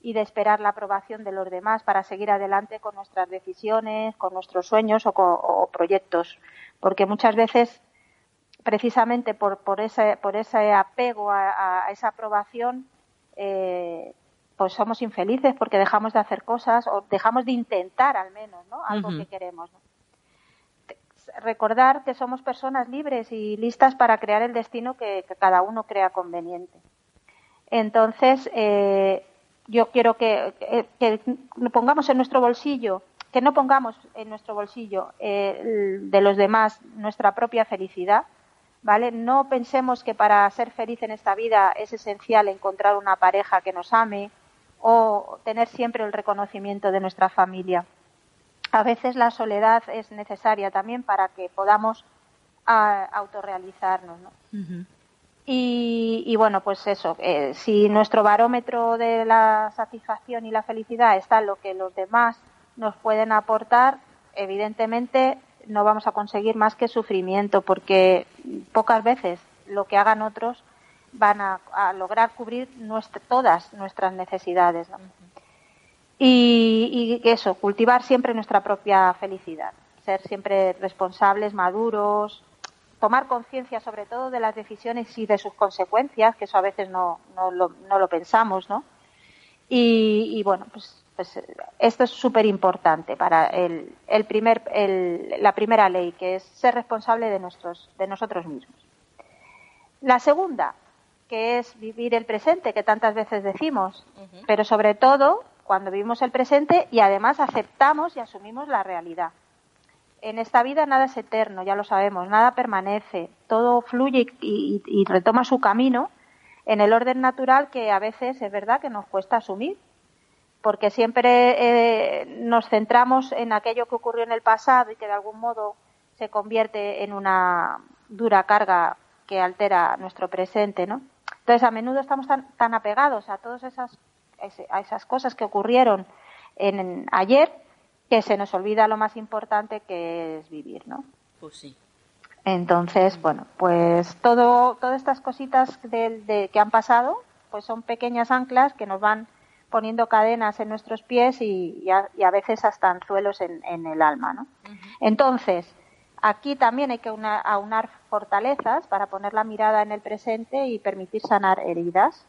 D: y de esperar la aprobación de los demás para seguir adelante con nuestras decisiones, con nuestros sueños o, proyectos. Porque muchas veces, precisamente por, por, ese, por ese apego a, esa aprobación, eh, pues somos infelices porque dejamos de hacer cosas o dejamos de intentar al menos ¿no? algo que queremos. Recordar que somos personas libres y listas para crear el destino que, cada uno crea conveniente. Entonces, eh, yo quiero que, que, pongamos en nuestro bolsillo, que no pongamos en nuestro bolsillo eh, de los demás nuestra propia felicidad, ¿vale? No pensemos que para ser feliz en esta vida es esencial encontrar una pareja que nos ame o tener siempre el reconocimiento de nuestra familia. A veces la soledad es necesaria también para que podamos ah, autorrealizarnos, ¿no? Y, bueno, pues eso, eh, si nuestro barómetro de la satisfacción y la felicidad está en lo que los demás nos pueden aportar, evidentemente no vamos a conseguir más que sufrimiento, porque pocas veces lo que hagan otros van a, lograr cubrir todas nuestras necesidades. Y, y eso, cultivar siempre nuestra propia felicidad, ser siempre responsables, maduros, tomar conciencia sobre todo de las decisiones y de sus consecuencias, que eso a veces no, no, lo, no lo pensamos, ¿no? Y, bueno, pues, pues esto es súper importante para el, el primer, el, la primera ley, que es ser responsable de, nuestros, de nosotros mismos. La segunda, que es vivir el presente, que tantas veces decimos, pero sobre todo cuando vivimos el presente y además aceptamos y asumimos la realidad en esta vida nada es eterno, ya lo sabemos, nada permanece, todo fluye y, retoma su camino en el orden natural que a veces es verdad que nos cuesta asumir, porque siempre eh, nos centramos en aquello que ocurrió en el pasado y que de algún modo se convierte en una dura carga que altera nuestro presente, ¿no? Entonces, a menudo estamos tan, tan apegados a todas esas, a esas cosas que ocurrieron en ayer que se nos olvida lo más importante que es vivir, ¿no?
A: Pues sí.
D: Entonces, bueno, pues todo, todas estas cositas de, que han pasado, pues son pequeñas anclas que nos van poniendo cadenas en nuestros pies y, a, veces hasta anzuelos en, en el alma, ¿no? Entonces, aquí también hay que aunar fortalezas para poner la mirada en el presente y permitir sanar heridas.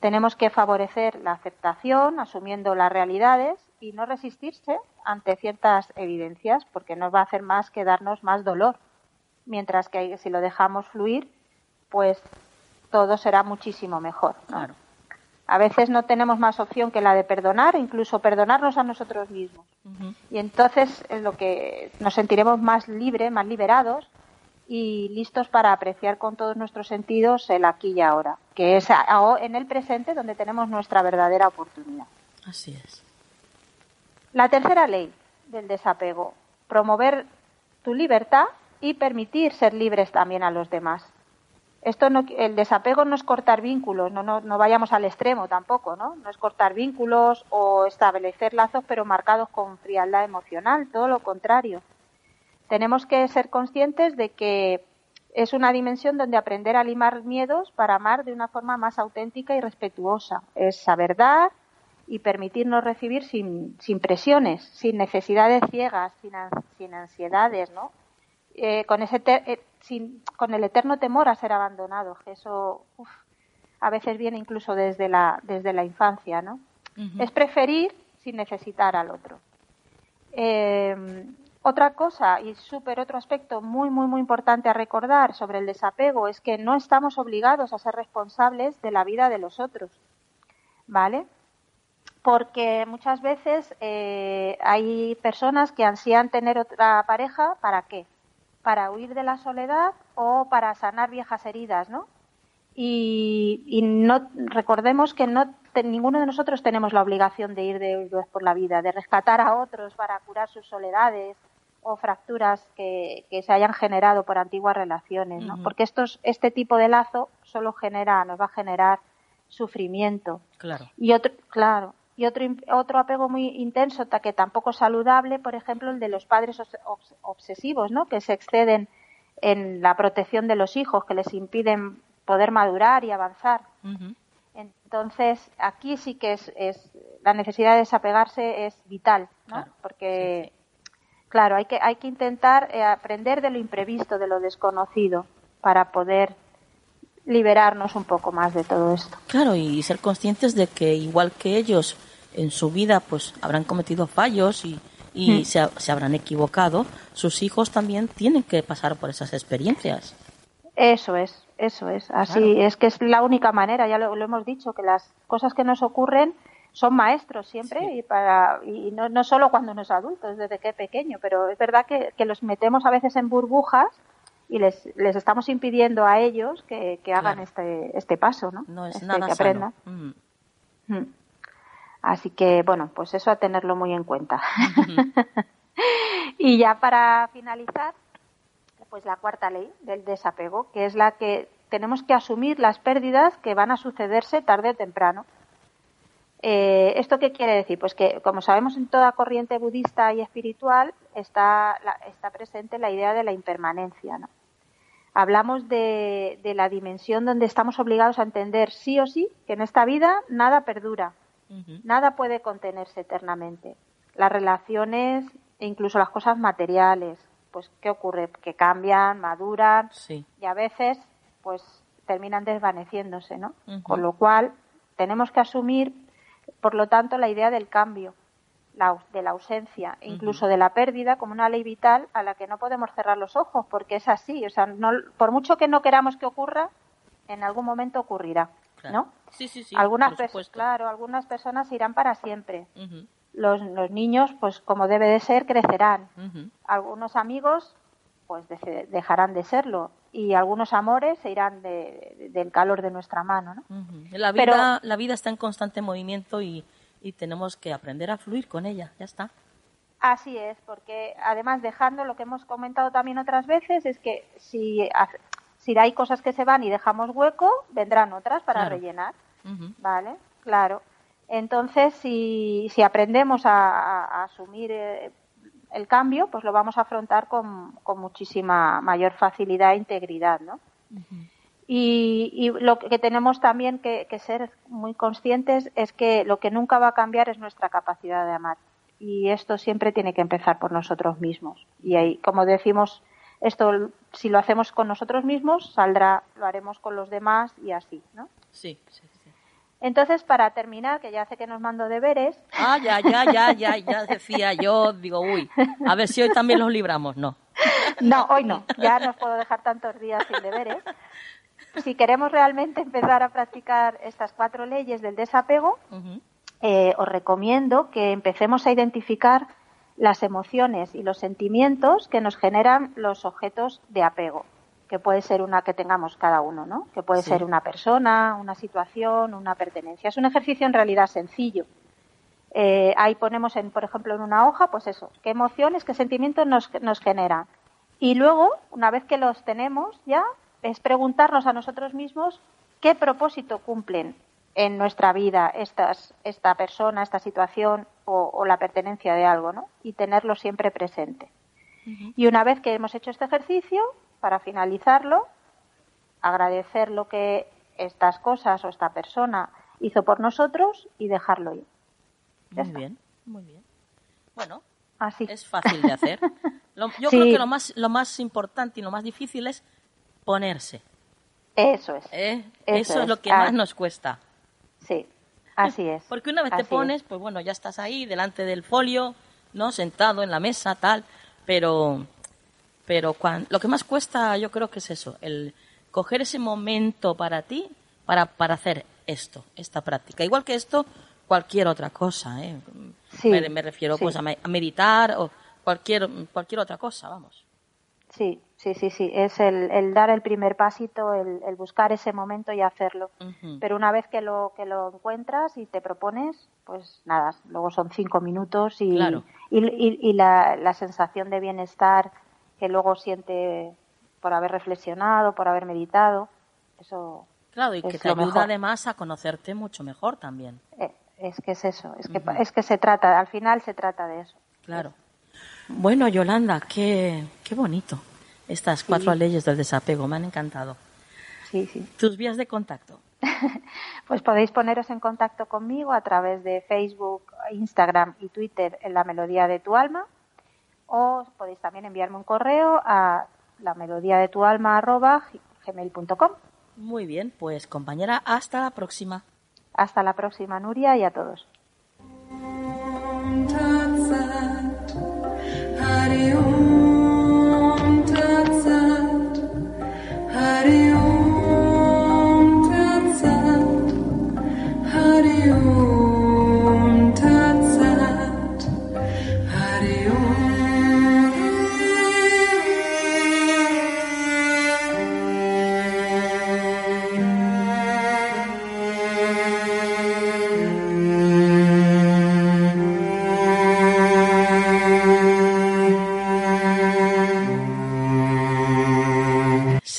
D: Tenemos que favorecer la aceptación, asumiendo las realidades y no resistirse ante ciertas evidencias porque nos va a hacer más que darnos más dolor. Mientras que si lo dejamos fluir, pues todo será muchísimo mejor.
A: Claro.
D: A veces no tenemos más opción que la de perdonar, incluso perdonarnos a nosotros mismos. Y entonces es lo que nos sentiremos más libres, más liberados y listos para apreciar con todos nuestros sentidos el aquí y ahora, que es en el presente donde tenemos nuestra verdadera oportunidad.
A: Así es.
D: La tercera ley del desapego, promover tu libertad y permitir ser libres también a los demás. Esto no, el desapego no es cortar vínculos, no, no, vayamos al extremo tampoco, ¿no? No es cortar vínculos o establecer lazos pero marcados con frialdad emocional, todo lo contrario. Tenemos que ser conscientes de que es una dimensión donde aprender a limar miedos para amar de una forma más auténtica y respetuosa. Es saber dar, y permitirnos recibir sin, sin presiones, sin necesidades ciegas, sin, sin ansiedades, ¿no? Eh, con, ese eh, sin, con el eterno temor a ser abandonado, que eso a veces viene incluso desde la, desde la infancia, ¿no? Es preferir sin necesitar al otro. Eh, otra cosa y súper otro aspecto muy, muy, muy importante a recordar sobre el desapego es que no estamos obligados a ser responsables de la vida de los otros, ¿vale? Porque muchas veces eh, hay personas que ansían tener otra pareja, ¿para qué? Para huir de la soledad o para sanar viejas heridas, ¿no? Y, no recordemos que no ninguno de nosotros tenemos la obligación de ir de por la vida, de rescatar a otros para curar sus soledades o fracturas que, se hayan generado por antiguas relaciones, ¿no? Porque estos, este tipo de lazo solo genera, nos va a generar sufrimiento.
A: Claro.
D: Y otro, claro, Y otro, otro apego muy intenso, que tampoco es saludable, por ejemplo, el de los padres obsesivos, ¿no? Que se exceden en la protección de los hijos, que les impiden poder madurar y avanzar. Entonces, aquí sí que es, es, la necesidad de desapegarse es vital, ¿no? Porque, claro, hay que, hay que intentar eh, aprender de lo imprevisto, de lo desconocido, para poder liberarnos un poco más de todo esto.
A: Claro, y ser conscientes de que igual que ellos en su vida pues habrán cometido fallos y, y mm. se, se, habrán equivocado, sus hijos también tienen que pasar por esas experiencias.
D: Eso es, eso es. Así es que es la única manera, ya lo, hemos dicho, que las cosas que nos ocurren son maestros siempre y para y no, no solo cuando uno es adulto, desde que es pequeño, pero es verdad que, que los metemos a veces en burbujas y les, les estamos impidiendo a ellos que, que hagan este, este paso, ¿no?
A: No es
D: este,
A: nada
D: que aprendan.
A: Mm.
D: Mm. Así que, bueno, pues eso a tenerlo muy en cuenta. y ya para finalizar, pues la cuarta ley del desapego, que es la que tenemos que asumir las pérdidas que van a sucederse tarde o temprano. Eh, ¿Esto qué quiere decir? Pues que, como sabemos, en toda corriente budista y espiritual está, está presente la idea de la impermanencia. ¿no? Hablamos de, de, la dimensión donde estamos obligados a entender sí o sí que en esta vida nada perdura, nada puede contenerse eternamente. Las relaciones e incluso las cosas materiales, pues ¿qué ocurre? Que cambian, maduran y a veces pues terminan desvaneciéndose, ¿no? Con lo cual tenemos que asumir, por lo tanto, la idea del cambio, la, de la ausencia, e incluso de la pérdida como una ley vital a la que no podemos cerrar los ojos, porque es así, o sea, no, por mucho que no queramos que ocurra, en algún momento ocurrirá, ¿no?
A: Sí, sí, sí.
D: Algunas personas, claro, algunas personas irán para siempre los, los, niños, pues como debe de ser, crecerán. Algunos amigos, pues dejarán de serlo. Y algunos amores se irán de, del calor de nuestra mano. ¿no?
A: la, vida, la vida está en constante movimiento y, y tenemos que aprender a fluir con ella. Ya está.
D: Así es, porque además dejando lo que hemos comentado también otras veces, es que si, si hay cosas que se van y dejamos hueco, vendrán otras para rellenar. ¿Vale? Claro. Entonces, si, si aprendemos a, asumir eh, el cambio, pues lo vamos a afrontar con, con muchísima mayor facilidad e integridad, ¿no? y, y, lo que tenemos también que, que, ser muy conscientes es que lo que nunca va a cambiar es nuestra capacidad de amar. Y esto siempre tiene que empezar por nosotros mismos. Y ahí, como decimos, esto si lo hacemos con nosotros mismos, saldrá, lo haremos con los demás y así, ¿no?
A: Sí, sí.
D: Entonces, para terminar, que ya sé que nos mando deberes.
A: Ah, ya, ya, ya, ya, ya decía yo, digo, uy, a ver si hoy también los libramos, no.
D: No, hoy no, ya no os puedo dejar tantos días sin deberes. Si queremos realmente empezar a practicar estas cuatro leyes del desapego, eh, os recomiendo que empecemos a identificar las emociones y los sentimientos que nos generan los objetos de apego que puede ser una que tengamos cada uno, ¿no? Que puede ser una persona, una situación, una pertenencia. Es un ejercicio en realidad sencillo. Eh, ahí ponemos, en, por ejemplo, en una hoja, pues eso, qué emociones, qué sentimientos nos, nos generan. Y luego, una vez que los tenemos ya, es preguntarnos a nosotros mismos qué propósito cumplen en nuestra vida estas, esta persona, esta situación o, o la pertenencia de algo, ¿no? Y tenerlo siempre presente. Y una vez que hemos hecho este ejercicio, para finalizarlo, agradecer lo que estas cosas o esta persona hizo por nosotros y dejarlo ir.
A: muy bien, muy bien. Bueno,
D: Así.
A: es fácil de hacer. yo creo que lo más, lo más importante y lo más difícil es ponerse.
D: Eso es.
A: ¿Eh? Eso, es, lo que más nos cuesta.
D: Sí, así es.
A: Porque una vez te pones, pues bueno, ya estás ahí delante del folio, ¿no? Sentado en la mesa, tal, pero pero lo que más cuesta yo creo que es eso, el coger ese momento para ti para, para hacer esto, esta práctica. Igual que esto, cualquier otra cosa. ¿eh? me, refiero pues a, meditar o cualquier, cualquier otra cosa, vamos.
D: Sí, sí, sí, sí. Es el, el dar el primer pasito, el, el, buscar ese momento y hacerlo. Pero una vez que lo, que lo encuentras y te propones, pues nada, luego son cinco minutos y, y, y, la, la sensación de bienestar que luego siente por haber reflexionado, por haber meditado. Eso.
A: Claro, y que te ayuda además a conocerte mucho mejor también.
D: Eh, es que es eso, es que, es que se trata, al final se trata de eso.
A: Claro. Bueno, Yolanda, qué, qué bonito. Estas cuatro leyes del desapego me han encantado.
D: Sí, sí.
A: Tus vías de contacto.
D: pues podéis poneros en contacto conmigo a través de Facebook, Instagram y Twitter en la melodía de tu alma o podéis también enviarme un correo a la melodía de tu alma gmail.com.
A: Muy bien, pues compañera, hasta la próxima.
D: Hasta la próxima, Nuria, y a todos.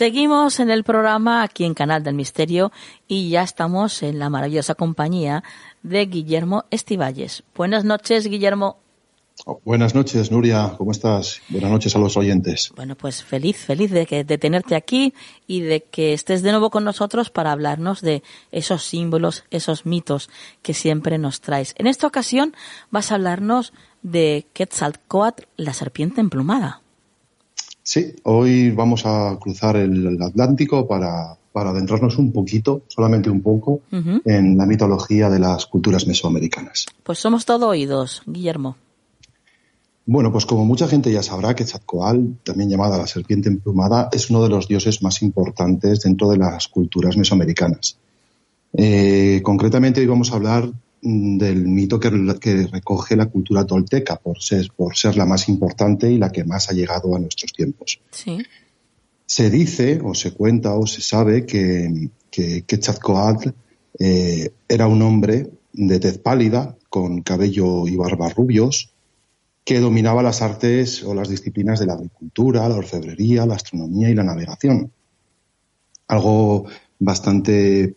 A: Seguimos en el programa aquí en Canal del Misterio y ya estamos en la maravillosa compañía de Guillermo Estivalles. Buenas noches, Guillermo.
E: Oh, buenas noches, Nuria. ¿Cómo estás? Buenas noches a los oyentes.
A: Bueno, pues feliz, feliz de, que, de tenerte aquí y de que estés de nuevo con nosotros para hablarnos de esos símbolos, esos mitos que siempre nos traes. En esta ocasión vas a hablarnos de Quetzalcoatl, la serpiente emplumada.
E: Sí, hoy vamos a cruzar el Atlántico para, adentrarnos un poquito, solamente un poco, en la mitología de las culturas mesoamericanas.
A: Pues somos todo oídos, Guillermo.
E: Bueno, pues como mucha gente ya sabrá, Quetzalcoatl, también llamada la serpiente emplumada, es uno de los dioses más importantes dentro de las culturas mesoamericanas. Eh, concretamente hoy vamos a hablar del mito que, recoge la cultura tolteca por ser, por ser la más importante y la que más ha llegado a nuestros tiempos. Se dice, o se cuenta, o se sabe que, que Quetzalcoatl eh, era un hombre de tez pálida, con cabello y barba rubios, que dominaba las artes o las disciplinas de la agricultura, la orfebrería, la astronomía y la navegación. Algo bastante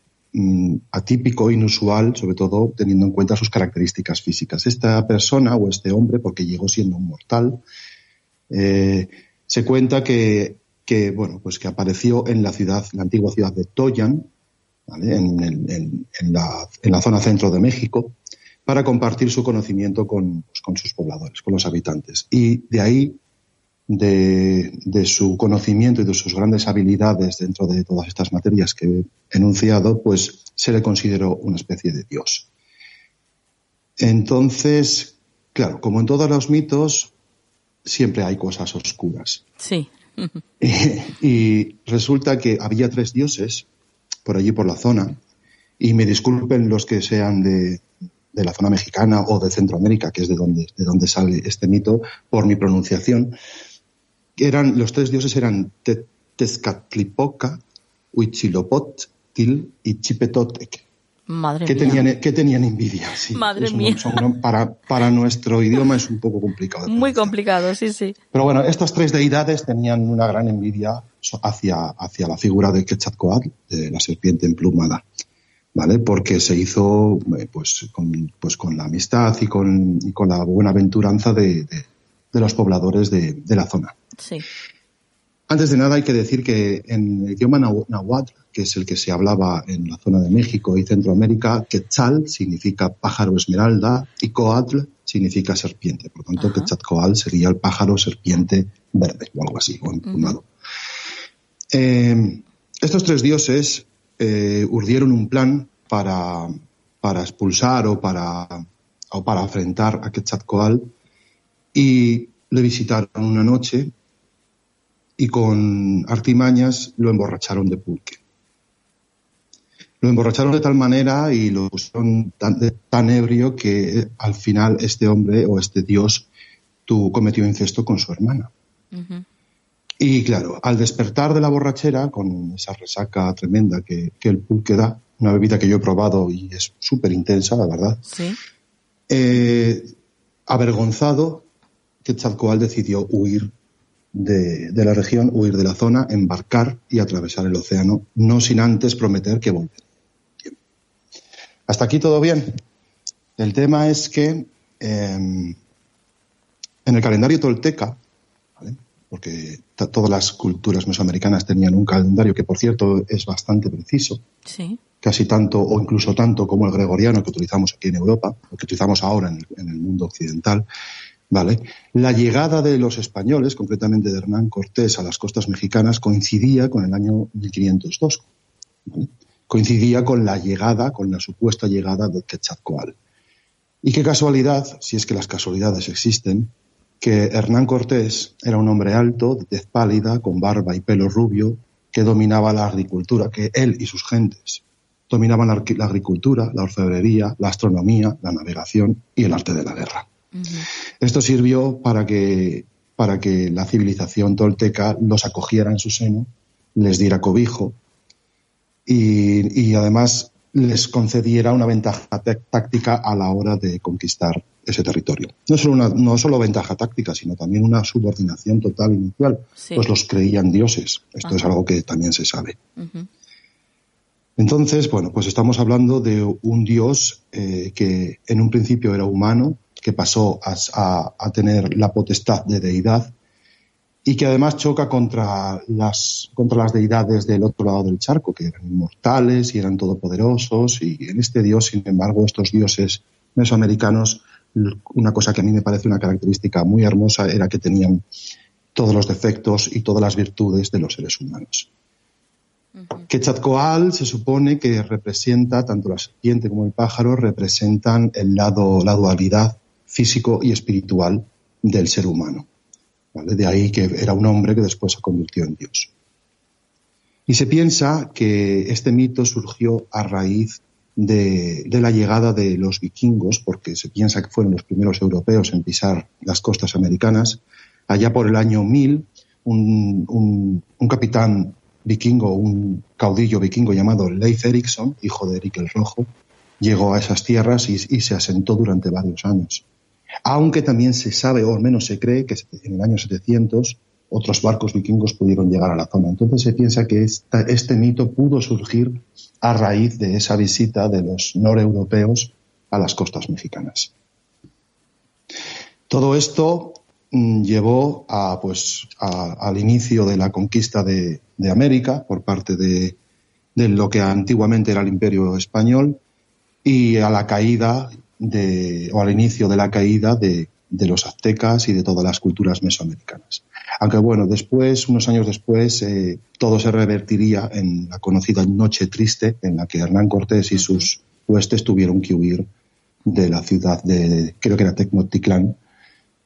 E: atípico, inusual, sobre todo teniendo en cuenta sus características físicas. Esta persona o este hombre, porque llegó siendo un mortal, eh, se cuenta que, bueno, pues que apareció en la ciudad, la antigua ciudad de Toyan, en, la, zona centro de México, para compartir su conocimiento con, pues, con sus pobladores, con los habitantes. Y de ahí de, su conocimiento y de sus grandes habilidades dentro de todas estas materias que he enunciado, pues se le consideró una especie de dios. Entonces, claro, como en todos los mitos, siempre hay cosas oscuras.
A: Sí.
E: y, resulta que había tres dioses por allí por la zona, y me disculpen los que sean de, de la zona mexicana o de Centroamérica, que es de donde, de donde sale este mito, por mi pronunciación, eran, los tres dioses eran Tezcatlipoca, Huitzilopochtli y Chipetotec.
A: Madre
E: que
A: mía.
E: Tenían, que tenían envidia.
A: Madre mía.
E: para, para nuestro idioma es un poco complicado.
A: Muy complicado, sí, sí.
E: Pero bueno, estas tres deidades tenían una gran envidia hacia, hacia la figura de Quetzalcoatl, de la serpiente emplumada. ¿Vale? Porque se hizo eh, pues, con, pues, con la amistad y con, y con la buena aventuranza de, de los pobladores de, la zona.
A: Sí.
E: Antes de nada hay que decir que en el idioma nahuatl, que es el que se hablaba en la zona de México y Centroamérica, Quetzal significa pájaro esmeralda y Coatl significa serpiente. Por tanto, Quetzalcoatl sería el pájaro serpiente verde o algo así, o emplumado. Eh, estos tres dioses eh, urdieron un plan para, para expulsar o para, o para afrentar a Quetzalcoatl y le visitaron una noche y con artimañas lo emborracharon de pulque. Lo emborracharon de tal manera y lo pusieron tan, tan ebrio que al final este hombre o este dios tu, cometió incesto con su hermana. Y claro, al despertar de la borrachera, con esa resaca tremenda que, el pulque da, una bebida que yo he probado y es súper intensa, la verdad, eh, avergonzado, Quetzalcoatl decidió huir de, la región, huir de la zona, embarcar y atravesar el océano, no sin antes prometer que volvería. ¿Hasta aquí todo bien? El tema es que em, en el calendario tolteca, porque todas las culturas mesoamericanas tenían un calendario que, por cierto, es bastante preciso, casi tanto o incluso tanto como el gregoriano que utilizamos aquí en Europa, o que utilizamos ahora en el, mundo occidental. ¿Vale? La llegada de los españoles, concretamente de Hernán Cortés a las costas mexicanas, coincidía con el año 1502. Coincidía con la llegada, con la supuesta llegada de Quetzalcoatl. Y qué casualidad, si es que las casualidades existen, que Hernán Cortés era un hombre alto, de tez pálida, con barba y pelo rubio, que dominaba la agricultura, que él y sus gentes dominaban la, agricultura, la orfebrería, la astronomía, la navegación y el arte de la guerra. Esto sirvió para que, para que la civilización tolteca los acogiera en su seno, les diera cobijo y, y además les concediera una ventaja táctica a la hora de conquistar ese territorio. No solo, una, no solo ventaja táctica, sino también una subordinación total inicial, pues los creían dioses. Esto es algo que también se sabe. Entonces, bueno, pues estamos hablando de un dios eh, que en un principio era humano, que pasó a, a tener la potestad de deidad y que además choca contra las, contra las deidades del otro lado del charco, que eran inmortales y eran todopoderosos, y en este dios, sin embargo, estos dioses mesoamericanos, una cosa que a mí me parece una característica muy hermosa era que tenían todos los defectos y todas las virtudes de los seres humanos. Quetzalcoatl se supone que representa, tanto la serpiente como el pájaro, representan el lado, la dualidad físico y espiritual del ser humano. De ahí que era un hombre que después se convirtió en Dios. Y se piensa que este mito surgió a raíz de, la llegada de los vikingos, porque se piensa que fueron los primeros europeos en pisar las costas americanas. Allá por el año 1000, un, capitán vikingo, un caudillo vikingo llamado Leif Erikson, hijo de Erik el Rojo, llegó a esas tierras y se asentó durante varios años aunque también se sabe, o al menos se cree, que en el año 700 otros barcos vikingos pudieron llegar a la zona. Entonces se piensa que este mito pudo surgir a raíz de esa visita de los noreuropeos a las costas mexicanas. Todo esto mm, llevó a, pues, al inicio de la conquista de, América por parte de, de, lo que antiguamente era el Imperio Español y a la caída de, o al inicio de la caída de, de, los aztecas y de todas las culturas mesoamericanas. Aunque bueno, después, unos años después, eh, todo se revertiría en la conocida Noche Triste, en la que Hernán Cortés y sus huestes tuvieron que huir de la ciudad de, creo que era Tecnoticlán,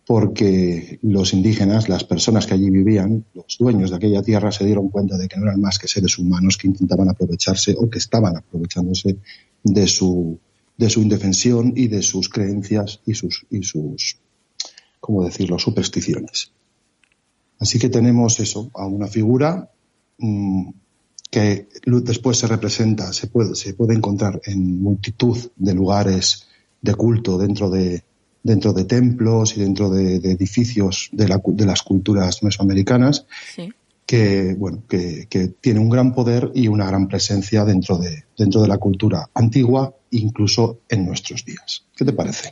E: porque los indígenas, las personas que allí vivían, los dueños de aquella tierra, se dieron cuenta de que no eran más que seres humanos que intentaban aprovecharse o que estaban aprovechándose de su de su indefensión y de sus creencias y sus, y sus, ¿cómo decirlo?, supersticiones. Así que tenemos eso, a una figura mm, que después se representa, se puede, se puede encontrar en multitud de lugares de culto dentro de, dentro de templos y dentro de, edificios de, la, de, las culturas mesoamericanas, que, bueno, que, que, tiene un gran poder y una gran presencia dentro de, dentro de la cultura antigua incluso en nuestros días. ¿Qué te parece?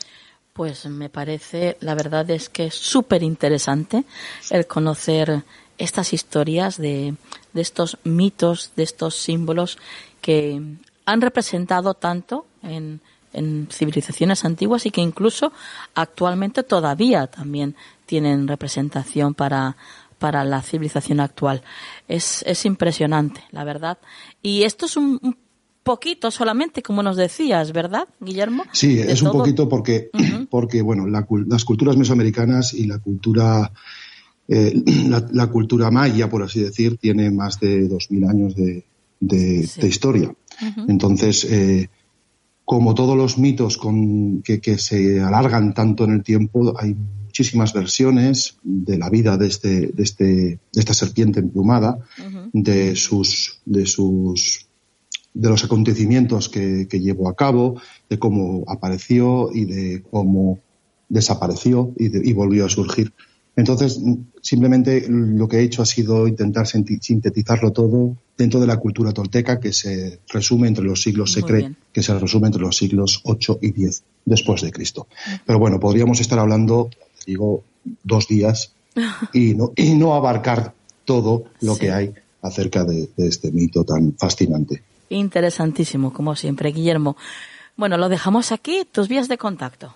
A: Pues me parece, la verdad es que es súper interesante el conocer estas historias de, de estos mitos, de estos símbolos que han representado tanto en, en civilizaciones antiguas y que incluso actualmente todavía también tienen representación para, para la civilización actual. Es, es impresionante, la verdad. Y esto es un, poquito solamente, como nos decías, ¿verdad, Guillermo?
E: Sí, es un poquito porque, porque bueno, las culturas mesoamericanas y la cultura, eh, la, cultura maya, por así decir, tiene más de dos mil años de, de, historia. Entonces, eh, como todos los mitos con, que, que, se alargan tanto en el tiempo, hay muchísimas versiones de la vida de, este, de, este, de esta serpiente emplumada, de sus, de sus de los acontecimientos que, llevó a cabo, de cómo apareció y de cómo desapareció y, volvió a surgir. Entonces, simplemente lo que he hecho ha sido intentar sintetizarlo todo dentro de la cultura tolteca que se resume entre los siglos, se cree que se resume entre los siglos 8 y 10 después de Cristo. Pero bueno, podríamos estar hablando, digo, dos días y no, y no abarcar todo lo que hay acerca de, este mito tan fascinante.
A: Interesantísimo, como siempre, Guillermo. Bueno, lo dejamos aquí, tus vías de contacto.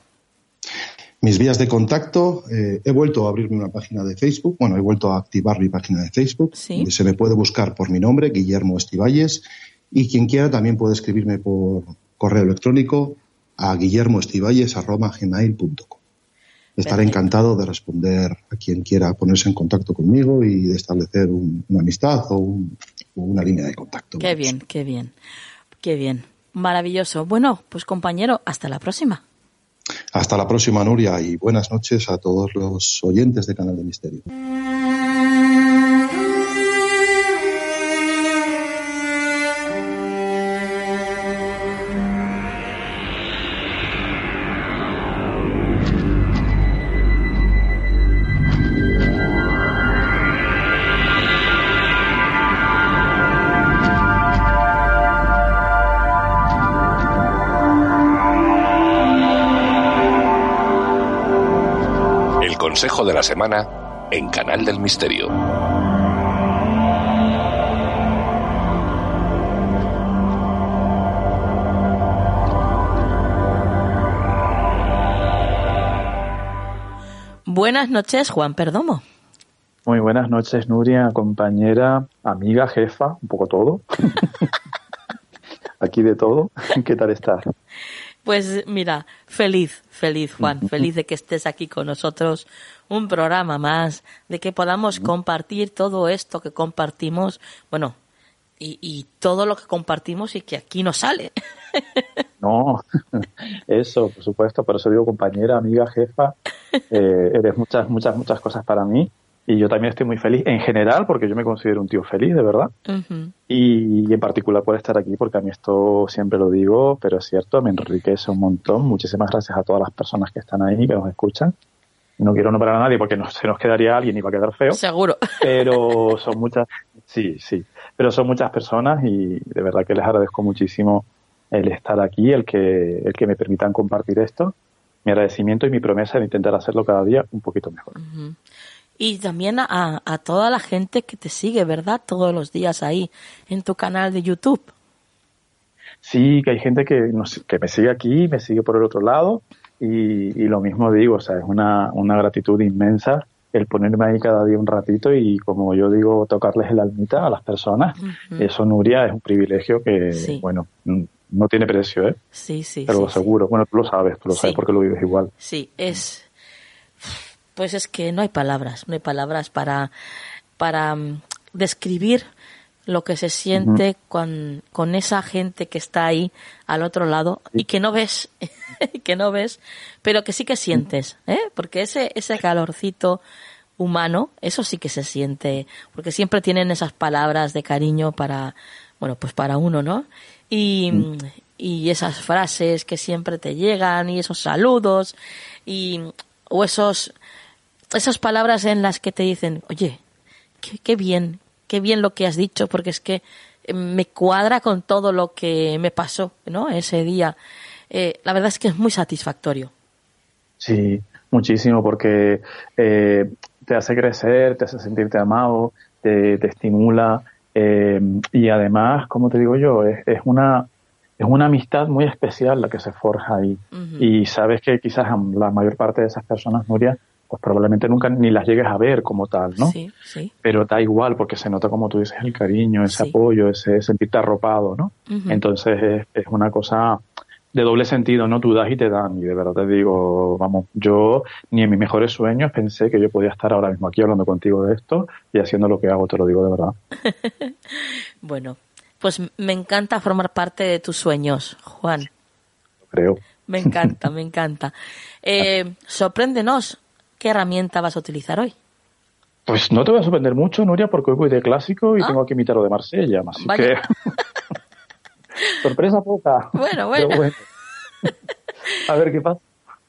E: Mis vías de contacto, eh, he vuelto a abrirme una página de Facebook, bueno, he vuelto a activar mi página de Facebook, se me puede buscar por mi nombre, Guillermo Estivalles, y quien quiera también puede escribirme por correo electrónico a guillermoestivalles.gmail.com. Estaré encantado de responder a quien quiera ponerse en contacto conmigo y de establecer una amistad o, una línea de contacto.
A: Qué bien, qué bien, qué bien. Maravilloso. Bueno, pues compañero, hasta la próxima.
E: Hasta la próxima, Nuria, y buenas noches a todos los oyentes de Canal de Misterio.
B: La Semana en Canal del Misterio.
A: Buenas noches, Juan Perdomo.
F: Muy buenas noches, Nuria, compañera, amiga, jefa, un poco todo. Aquí de todo. ¿Qué tal estás?
A: Pues mira, feliz, feliz Juan, feliz de que estés aquí con nosotros, un programa más, de que podamos compartir todo esto que compartimos, bueno, y, todo lo que compartimos y que aquí nos sale.
F: No, eso, por supuesto, por eso digo compañera, amiga, jefa, eh, eres muchas, muchas, muchas cosas para mí y yo también estoy muy feliz en general porque yo me considero un tío feliz, de verdad. y, en particular por estar aquí porque a mí esto siempre lo digo, pero es cierto, me enriquece un montón. Muchísimas gracias a todas las personas que están ahí, que nos escuchan. No quiero nombrar a nadie porque no se nos quedaría alguien y va a quedar feo.
A: Seguro.
F: Pero son muchas, sí, sí. Pero son muchas personas y de verdad que les agradezco muchísimo el estar aquí, el que, el que me permitan compartir esto. Mi agradecimiento y mi promesa de intentar hacerlo cada día un poquito mejor
A: y también a, a, toda la gente que te sigue, ¿verdad? Todos los días ahí en tu canal de YouTube.
F: Sí, que hay gente que, que me sigue aquí, me sigue por el otro lado y, y, lo mismo digo, o sea, es una, una gratitud inmensa el ponerme ahí cada día un ratito y como yo digo, tocarles el almita a las personas. Eso, Nuria, es un privilegio que, bueno, no tiene precio, ¿eh?
A: Sí, sí.
F: Pero lo seguro. Bueno, tú lo sabes, tú lo sabes porque lo vives igual.
A: Sí, es pues es que no hay palabras, no hay palabras para, para mm, describir lo que se siente con, con, esa gente que está ahí al otro lado y que no ves, que no ves, pero que sí que sientes, ¿eh? porque ese, ese calorcito humano, eso sí que se siente, porque siempre tienen esas palabras de cariño para, bueno, pues para uno, ¿no? Y, y esas frases que siempre te llegan y esos saludos y, o esos, esas palabras en las que te dicen, oye, qué, bien, qué bien lo que has dicho, porque es que eh, me cuadra con todo lo que me pasó, ¿no? Ese día. Eh, la verdad es que es muy satisfactorio.
F: Sí, muchísimo, porque eh, te hace crecer, te hace sentirte amado, te, estimula y además, como te digo yo, es, es, una es una amistad muy especial la que se forja ahí. Y sabes que quizás la mayor parte de esas personas, Nuria, pues probablemente nunca ni las llegues a ver como tal, ¿no?
A: Sí, sí.
F: Pero da igual porque se nota, como tú dices, el cariño, ese apoyo, ese sentirte arropado, ¿no? Entonces es, una cosa de doble sentido, ¿no? Tú das y te dan. Y de verdad te digo, vamos, yo ni en mis mejores sueños pensé que yo podía estar ahora mismo aquí hablando contigo de esto y haciendo lo que hago, te lo digo de verdad.
A: bueno, pues me encanta formar parte de tus sueños, Juan.
F: Creo.
A: Me encanta, me encanta. Eh, sorpréndenos, ¿Qué herramienta vas a utilizar hoy?
F: Pues no te voy a sorprender mucho, Nuria, porque hoy voy de clásico y ah. tengo que imitar lo de Marsella. Así que. Sorpresa poca.
A: Bueno, bueno.
F: A ver qué pasa.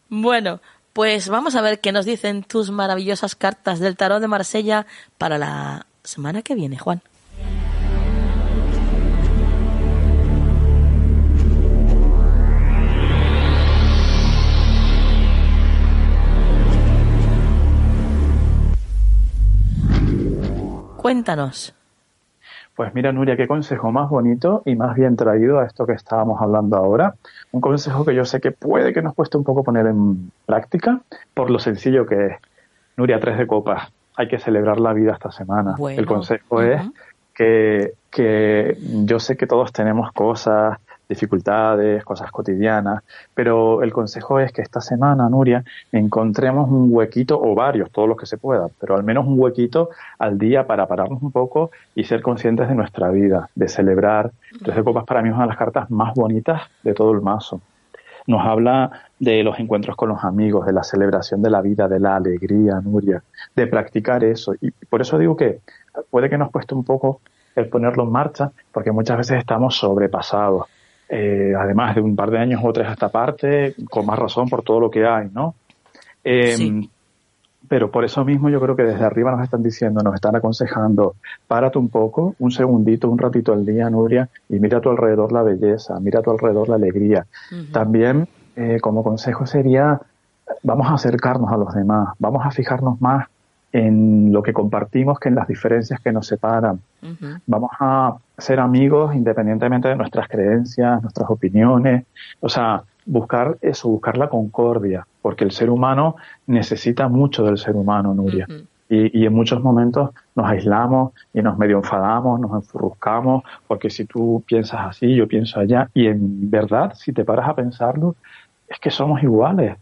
A: Bueno, pues vamos a ver qué nos dicen tus maravillosas cartas del tarot de Marsella para la semana que viene, Juan. Cuéntanos.
F: Pues mira, Nuria, qué consejo más bonito y más bien traído a esto que estábamos hablando ahora. Un consejo que yo sé que puede que nos cueste un poco poner en práctica por lo sencillo que es. Nuria, tres de copas. Hay que celebrar la vida esta semana. El consejo es que, que yo sé que todos tenemos cosas, dificultades, cosas cotidianas, pero el consejo es que esta semana, Nuria, encontremos un huequito o varios, todos los que se puedan, pero al menos un huequito al día para pararnos un poco y ser conscientes de nuestra vida, de celebrar. Tres de copas para mí es una de las cartas más bonitas de todo el mazo. Nos habla de los encuentros con los amigos, de la celebración de la vida, de la alegría, Nuria, de practicar eso. Y por eso digo que puede que nos cueste un poco el ponerlo en marcha, porque muchas veces estamos sobrepasados eh, además de un par de años o tres a esta parte, con más razón por todo lo que hay, ¿no? Em, pero por eso mismo yo creo que desde arriba nos están diciendo, nos están aconsejando, párate un poco, un segundito, un ratito al día, Nuria, y mira a tu alrededor la belleza, mira a tu alrededor la alegría. También, eh, como consejo sería, vamos a acercarnos a los demás, vamos a fijarnos más en lo que compartimos que en las diferencias que nos separan. Vamos a ser amigos independientemente de nuestras creencias, nuestras opiniones. O sea, buscar eso, buscar la concordia, porque el ser humano necesita mucho del ser humano, Nuria. y, y, en muchos momentos nos aislamos y nos medio enfadamos, nos enfurruscamos, porque si tú piensas así, yo pienso allá. Y en verdad, si te paras a pensarlo, es que somos iguales.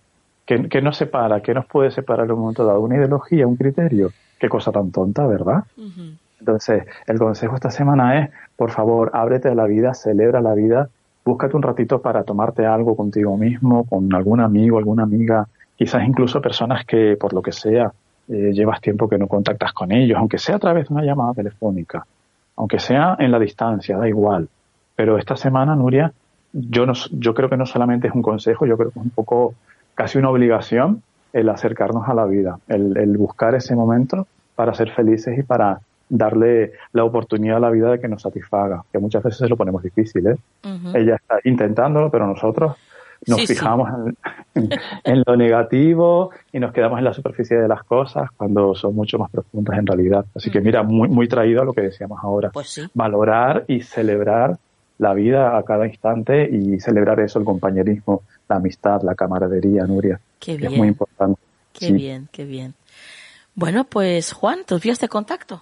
F: ¿Qué, nos separa? ¿Qué nos puede separar en un momento dado? ¿Una ideología, un criterio? Qué cosa tan tonta, ¿verdad? Entonces, el consejo esta semana es, por favor, ábrete a la vida, celebra la vida, búscate un ratito para tomarte algo contigo mismo, con algún amigo, alguna amiga, quizás incluso personas que, por lo que sea, eh, llevas tiempo que no contactas con ellos, aunque sea a través de una llamada telefónica, aunque sea en la distancia, da igual. Pero esta semana, Nuria, yo, no, yo creo que no solamente es un consejo, yo creo que es un poco casi una obligación el acercarnos a la vida, el, buscar ese momento para ser felices y para darle la oportunidad a la vida de que nos satisfaga, que muchas veces se lo ponemos difícil. ¿eh? Ella está intentándolo, pero nosotros nos fijamos En, lo negativo y nos quedamos en la superficie de las cosas cuando son mucho más profundas en realidad. Así que mira, muy, muy traído a lo que decíamos ahora.
A: Pues
F: Valorar y celebrar la vida a cada instante y celebrar eso, el compañerismo, la amistad, la camaradería, Nuria.
A: Qué bien.
F: Es muy importante.
A: Qué bien, qué bien. Bueno, pues Juan, ¿tus vías de contacto?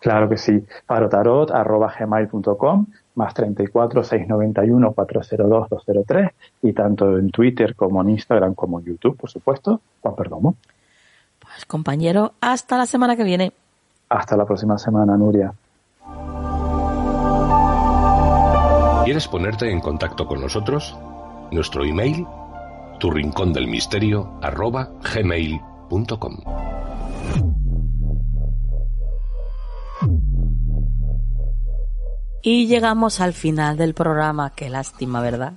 F: Claro que sí. parotarot.gmail.com más 34 691 402 203 y tanto en Twitter como en Instagram como en YouTube, por supuesto, Juan Perdomo.
A: Pues compañero, hasta la semana que viene.
F: Hasta la próxima semana, Nuria.
B: ¿Quieres ponerte en contacto con nosotros? Nuestro email, tu rincón del misterio, arroba gmail.com.
A: Y llegamos al final del programa, qué lástima, ¿verdad?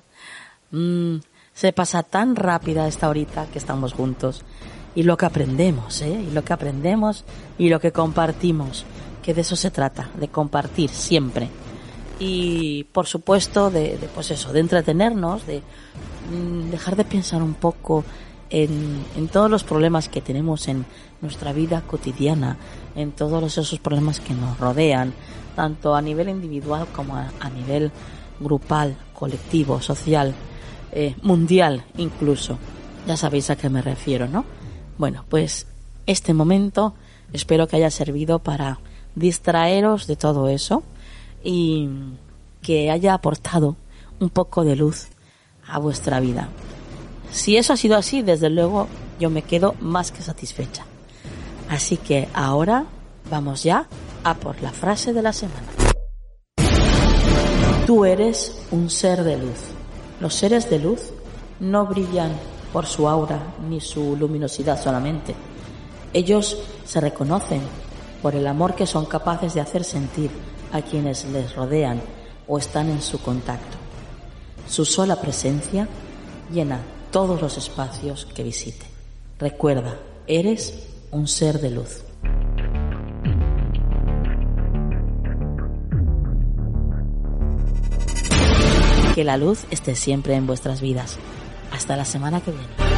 A: Mm, se pasa tan rápida esta horita que estamos juntos. Y lo que aprendemos, ¿eh? Y lo que aprendemos y lo que compartimos, que de eso se trata, de compartir siempre y por supuesto de, pues eso de entretenernos de mm, dejar de pensar un poco en, en, todos los problemas que tenemos en nuestra vida cotidiana en todos esos problemas que nos rodean tanto a nivel individual como a, nivel grupal colectivo social eh, mundial incluso ya sabéis a qué me refiero no bueno pues este momento espero que haya servido para distraeros de todo eso y que haya aportado un poco de luz a vuestra vida. Si eso ha sido así, desde luego yo me quedo más que satisfecha. Así que ahora vamos ya a por la frase de la semana. Tú eres un ser de luz. Los seres de luz no brillan por su aura ni su luminosidad solamente. Ellos se reconocen por el amor que son capaces de hacer sentir a quienes les rodean o están en su contacto. Su sola presencia llena todos los espacios que visite. Recuerda, eres un ser de luz. Que la luz esté siempre en vuestras vidas. Hasta la semana que viene.